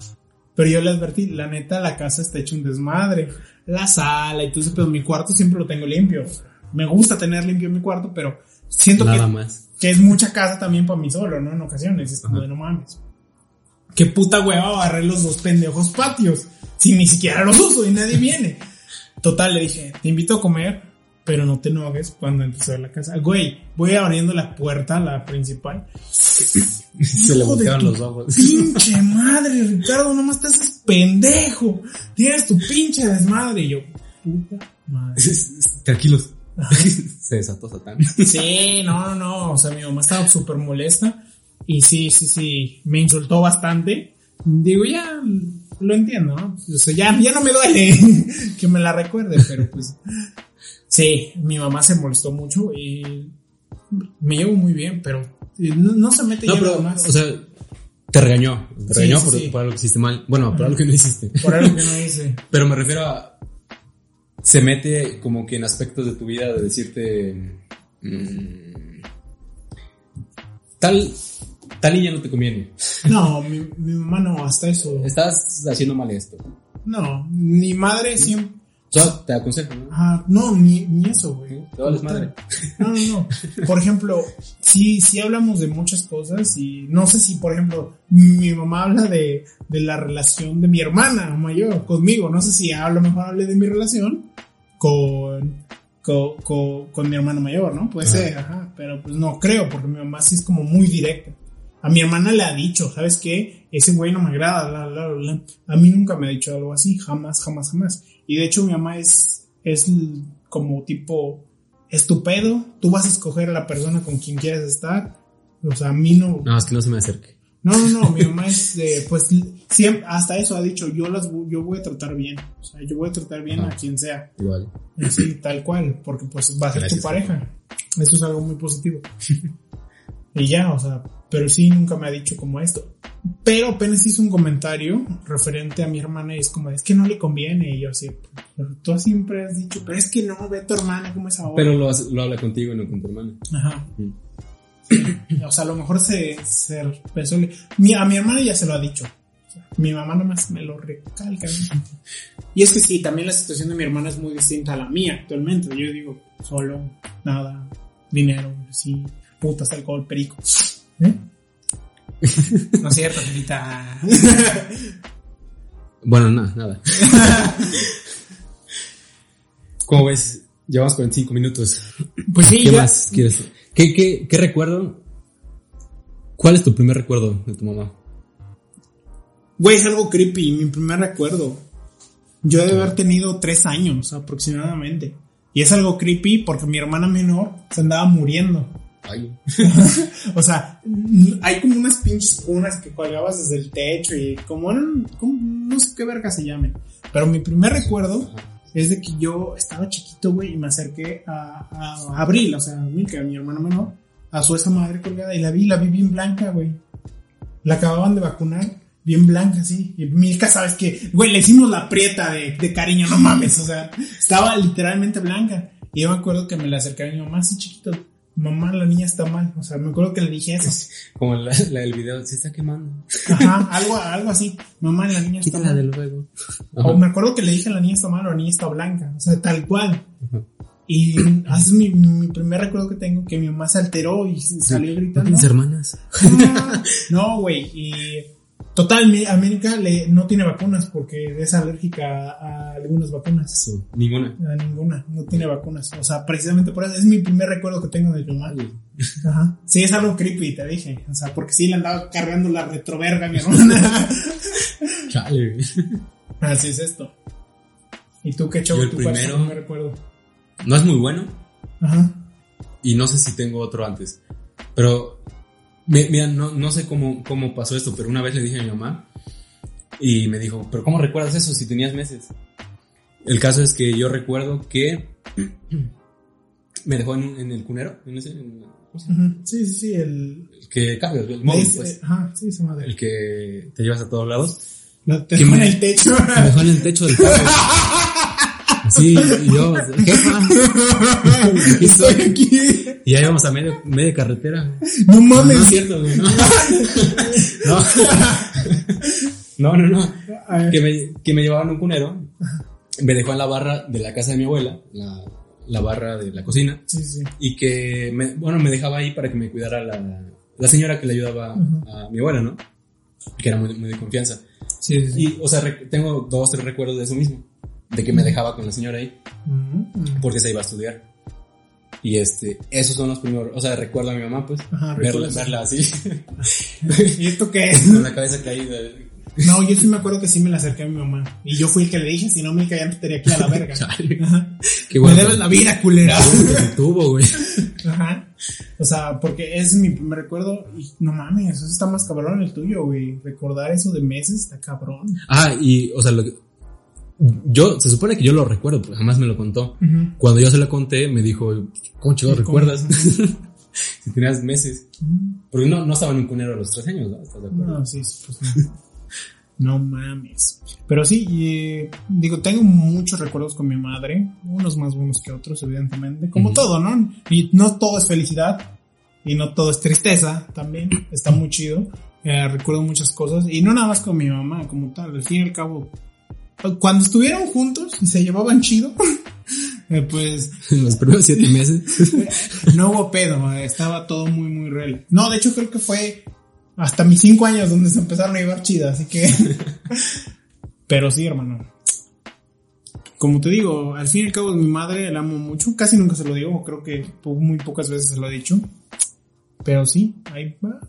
Pero yo le advertí, la neta, la casa está hecha un desmadre. La sala y todo eso, pero mi cuarto siempre lo tengo limpio. Me gusta tener limpio mi cuarto, pero siento Nada que, más. que es mucha casa también para mí solo, ¿no? En ocasiones, es como Ajá. de no mames. Qué puta hueva barrer los dos pendejos patios. Si ni siquiera los uso y nadie viene. Total, le dije, te invito a comer, pero no te enojes cuando entres a la casa. Güey, voy abriendo la puerta, la principal. Se le voltearon los ojos. Pinche madre, Ricardo, nomás te haces pendejo. Tienes tu pinche desmadre. Y yo, puta madre. Tranquilos. Se desató Satán. Sí, no, no, no. O sea, mi mamá estaba súper molesta. Y sí, sí, sí. Me insultó bastante. Digo, ya lo entiendo, ¿no? O sea, ya, ya no me duele que me la recuerde, pero pues. Sí, mi mamá se molestó mucho y me llevo muy bien, pero no, no se mete No, pero, más. o sea, te regañó. Te Sí, regañó sí, por, sí. por algo que hiciste mal. Bueno, por algo que no hiciste. por algo que no hice. Pero me refiero a. Se mete como que en aspectos de tu vida de decirte. mm, tal. Tal niña no te conviene. No, mi, mi mamá no, hasta eso. Estás haciendo mal esto. No, mi madre siempre. Yo te aconsejo, ¿no? No, ni, ni eso, güey. Vales madre. No, no, no. Por ejemplo, sí, sí hablamos de muchas cosas y no sé si, por ejemplo, mi mamá habla de, de la relación de mi hermana mayor conmigo. No sé si a lo mejor hable de mi relación con, con, con, con mi hermana mayor, ¿no? Puede Ajá. ser, ajá. Pero pues no creo, porque mi mamá sí es como muy directa. A mi hermana le ha dicho, ¿sabes qué? Ese güey no me agrada, bla, bla, bla, bla. A mí nunca me ha dicho algo así, jamás, jamás, jamás. Y de hecho mi mamá es, es como tipo estupendo, tú vas a escoger a la persona con quien quieres estar. O sea, a mí no. No, es que no se me acerque. No, no, no, mi mamá es de, pues, siempre, hasta eso ha dicho, yo las, yo voy a tratar bien. O sea, yo voy a tratar bien Ajá. a quien sea. Igual. Así, tal cual, porque pues va a ser Gracias, tu pareja. Eso es algo muy positivo. y ya, o sea, pero sí nunca me ha dicho como esto. Pero apenas hizo un comentario referente a mi hermana y es como, es que no le conviene. Y yo así, "Pero tú siempre has dicho, pero es que no, ve a tu hermana como es ahora. Pero lo, lo habla contigo y no con tu hermana. Ajá. Mm. O sea, a lo mejor se, se pensó, mi, a mi hermana ya se lo ha dicho. Mi mamá nomás me lo recalca. ¿no? Y es que sí, también la situación de mi hermana es muy distinta a la mía actualmente. Yo digo, solo nada, dinero, sí, putas, alcohol, perico. ¿Eh? No es cierto, Angelita. Bueno, nada, nada. ¿Cómo ves? Llevamos 45 minutos. Pues sí, ¿Qué ya- más quieres? ¿Qué, qué, qué recuerdo? ¿Cuál es tu primer recuerdo de tu mamá? Güey, es algo creepy, mi primer recuerdo. Yo debe haber tenido tres años aproximadamente. Y es algo creepy porque mi hermana menor se andaba muriendo. Ay, O sea, hay como unas pinches cunas que colgabas desde el techo y como, eran- como no sé qué verga se llamen. Pero mi primer recuerdo es de que yo estaba chiquito, güey, y me acerqué a, a, a Abril, o sea, a Milka, a mi hermana menor, a su esa madre colgada y la vi, la vi bien blanca, güey. La acababan de vacunar, bien blanca, sí. Y Milka, sabes que, güey, le hicimos la prieta de, de cariño, no mames, o sea, estaba literalmente blanca. Y yo me acuerdo que me la acerqué a mi mamá así chiquito. Mamá, la niña está mal. O sea, me acuerdo que le dije eso. como la, la del video, se está quemando. Ajá, algo, algo así. Mamá, la niña está Quítala mal. del juego. O me acuerdo que le dije la niña está mal o la niña está blanca. O sea, tal cual. Ajá. Y es mi, mi primer recuerdo que tengo que mi mamá se alteró y salió ¿No gritando. tienes hermanas? No, güey. Y total, América le, no tiene vacunas porque es alérgica a algunas vacunas. Eso, ninguna. A ninguna, no tiene vacunas. O sea, precisamente por eso es mi primer recuerdo que tengo de mamá. Ajá. Sí, es algo creepy, te dije. O sea, porque sí le andaba cargando la retroverga a mi hermana. Chale. Así es esto. ¿Y tú qué show? Yo el ¿Tú cuál es tu primero- primer recuerdo? No es muy bueno Ajá. y no sé si tengo otro antes. Pero, mira, no, no sé cómo, cómo pasó esto, pero una vez le dije a mi mamá y me dijo, pero ¿cómo recuerdas eso si tenías meses? El caso es que yo recuerdo que me dejó en, en el cunero, en ese, en- ¿cómo se llama? Ujú. Sí, sí, sí, el... el que cargas, el móvil, es- pues, Ajá, sí, esa madre. el que te llevas a todos lados. Lo te ¿Qué dejó en el techo. Me dejó en el techo del carro. Sí, yo, jefa, aquí Estoy estoy. aquí. Y ya íbamos a medio, media carretera. No No, mames. no es cierto, güey, no. No, no, no. no. Que me, que me llevaban un cunero. Me dejó en la barra de la casa de mi abuela, la, la barra de la cocina. Sí, sí. Y que, me, bueno, me dejaba ahí para que me cuidara la, la señora que le ayudaba a mi abuela, ¿no? Que era muy, muy de confianza. Sí, sí. Y, o sea, tengo dos, tres recuerdos de eso mismo. De que me dejaba con la señora ahí. Ujú. porque se iba a estudiar. Y este, esos son los primeros, o sea, recuerdo a mi mamá, pues, Ajá, verla, verla así, ¿Y esto qué es? con la cabeza caída. No, yo sí me acuerdo que sí me la acerqué a mi mamá. Y yo fui el que le dije, si no, Milka ya no estaría aquí a la verga. Qué Me bueno. debes la vida, culera. Tuvo, güey. Ajá. O sea, porque es mi primer recuerdo y no mames, eso está más cabrón el tuyo, güey. Recordar eso de meses está cabrón. Ah, y, o sea, lo que- yo, se supone que yo lo recuerdo, porque jamás me lo contó. Ujú. Cuando yo se lo conté, me dijo, ¿cómo chido recuerdas? si tenías meses. Porque no, no estaba en un cunero a los tres años, ¿no? ¿Estás de acuerdo? No, sí, pues no. No mames. Pero sí, eh, digo, tengo muchos recuerdos con mi madre, unos más buenos que otros, evidentemente, como Ujú. todo, ¿no? Y no todo es felicidad, y no todo es tristeza, también, está muy chido. Eh, recuerdo muchas cosas, y no nada más con mi mamá, como tal, al fin y al cabo, cuando estuvieron juntos y se llevaban chido, eh, pues En los primeros siete meses. no hubo pedo, eh, estaba todo muy, muy real. No, de hecho creo que fue hasta mis cinco años donde se empezaron a llevar chidas, así que... Pero sí, hermano. Como te digo, al fin y al cabo mi madre la amo mucho, casi nunca se lo digo, creo que muy pocas veces se lo he dicho. Pero sí, ahí va.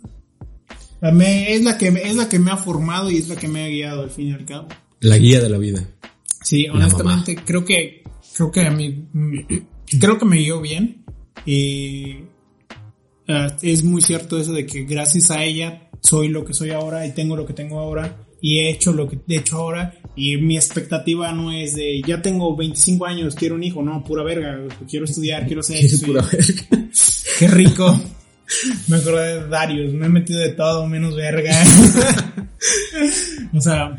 Me- es, la que, es la que me ha formado y es la que me ha guiado al fin y al cabo. La guía de la vida. Sí, honestamente creo que creo que a mí creo que me guió bien y ah, es muy cierto eso de que gracias a ella soy lo que soy ahora y tengo lo que tengo ahora y he hecho lo que he hecho ahora y mi expectativa no es de ya tengo 25 años, quiero un hijo, no, pura verga, quiero estudiar, quiero ser Es soy- pura verga. Qué rico. Me acordé de Darius, me he metido de todo menos verga. o sea,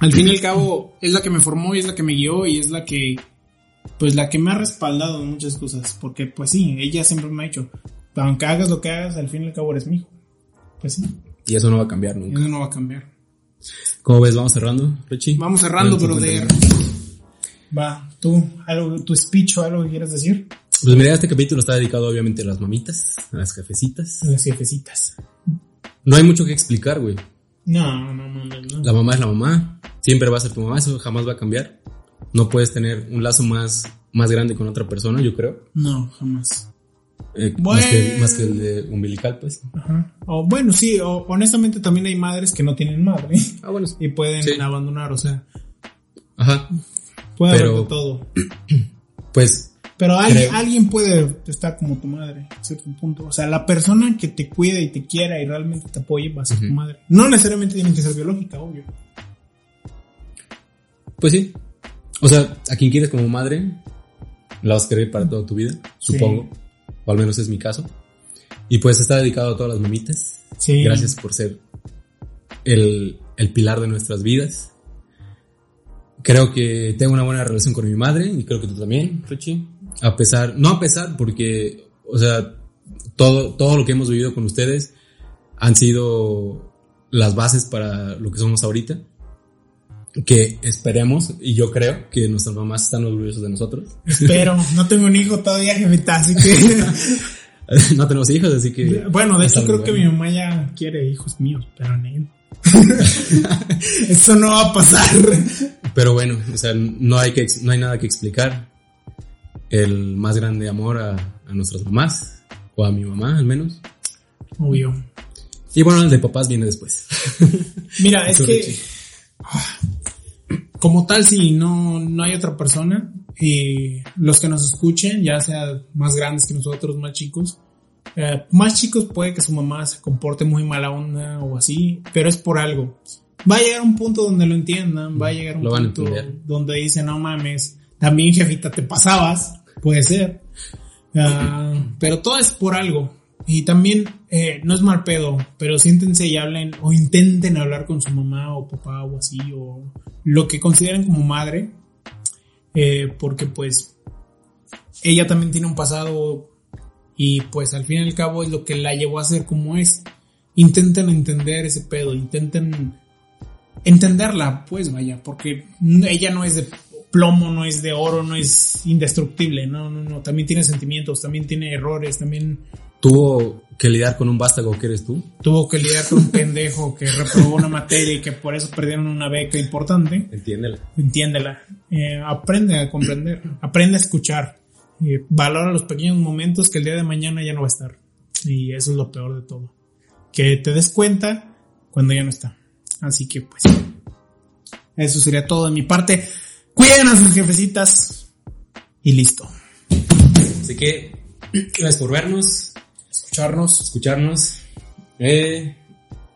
al fin y al cabo es la que me formó y es la que me guió y es la que pues la que me ha respaldado en muchas cosas, porque pues sí, ella siempre me ha dicho, aunque hagas lo que hagas, al fin y al cabo eres mi hijo. Pues sí, Y eso no va a cambiar nunca. eso no va a cambiar. ¿Cómo ves? Vamos cerrando, Richie. Vamos cerrando, brother. 50 Va, tú, algo, tu speech o algo que quieras decir. Pues mira, este capítulo está dedicado obviamente a las mamitas, a las jefecitas. Las jefecitas. No hay mucho que explicar, güey. No, no, no, no. no. La mamá es la mamá, siempre va a ser tu mamá, eso jamás va a cambiar. No puedes tener un lazo más, más grande con otra persona, yo creo. No, jamás. Eh, Bueno. más, que, más que el de umbilical, pues. Ajá. O bueno, sí, o, honestamente también hay madres que no tienen madre Ah, bueno. y pueden Sí. abandonar, o sea, Ajá. puede haber Pero- de todo. Pues Pero alguien, puede estar como tu madre, a cierto punto. O sea, la persona que te cuida y te quiera y realmente te apoye va a ser tu madre. No necesariamente tienen que ser biológica, obvio. Pues sí. O sea, a quien quieres como madre, la vas a querer para toda tu vida, supongo. O al menos es mi caso. Y pues está dedicado a todas las mamitas. Sí. Gracias por ser el, el pilar de nuestras vidas. Creo que tengo una buena relación con mi madre y creo que tú también, Richie. A pesar, no a pesar, porque, o sea, todo, todo lo que hemos vivido con ustedes han sido las bases para lo que somos ahorita. Que esperemos, y yo creo que nuestras mamás están orgullosas de nosotros. Espero. no tengo un hijo todavía, jefita, así que. no tenemos hijos, así que. bueno, de hecho, creo que mi mamá ya quiere hijos míos, pero ni. Eso no va a pasar. Pero bueno, o sea, no hay, que, no hay nada que explicar. El más grande amor a, a nuestras mamás, o a mi mamá al menos. Obvio. Y bueno, el de papás viene después. Mira, es que como tal, si no, no hay otra persona, y los que nos escuchen, ya sea más grandes que nosotros, más chicos, eh, más chicos puede que su mamá se comporte muy mala onda o así, pero es por algo. Va a llegar un punto donde lo entiendan, va a llegar un Lo punto donde dicen, no mames, también jefita te pasabas, puede ser. Ah, pero todo es por algo. Y también, eh, no es mal pedo, pero siéntense y hablen o intenten hablar con su mamá o papá o así, o lo que consideren como madre, eh, porque pues ella también tiene un pasado y pues al fin y al cabo es lo que la llevó a ser como es. Intenten entender ese pedo, intenten entenderla, pues vaya, porque ella no es de plomo, no es de oro, no es indestructible, no, no, no, también tiene sentimientos, también tiene errores, también Tuvo que lidiar con un vástago que eres tú. tuvo que lidiar con un pendejo que reprobó una materia y que por eso perdieron una beca importante. Entiéndela. Entiéndela. Eh, aprende a comprender. Aprende a escuchar. Y valora los pequeños momentos que el día de mañana ya no va a estar. Y eso es lo peor de todo. Que te des cuenta cuando ya no está. Así que pues. Eso sería todo de mi parte. Cuiden a sus jefecitas. Y listo. Así que, gracias por vernos, Escucharnos. escucharnos, eh,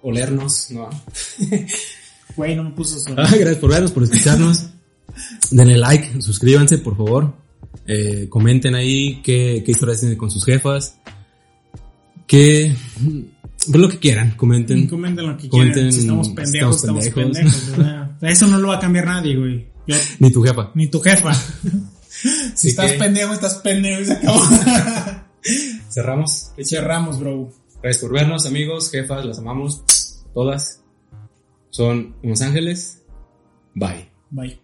olernos, no. Güey, no me puso eso. Ah, gracias por vernos, por escucharnos. Denle like, suscríbanse, por favor. Eh, comenten ahí qué, qué historias tienen con sus jefas. Que, pues lo que quieran, comenten. Comenten lo que Comenten quieran. Si estamos pendejos, estamos estamos pendejos. Eso no lo va a cambiar nadie, güey. Yo- Ni tu jefa. ni tu jefa. Si estás que- pendejo, estás pendejo y se acabó. Cerramos. Cerramos, bro. Gracias por vernos, amigos, jefas, las amamos. Todas. Son unos ángeles. Bye. Bye.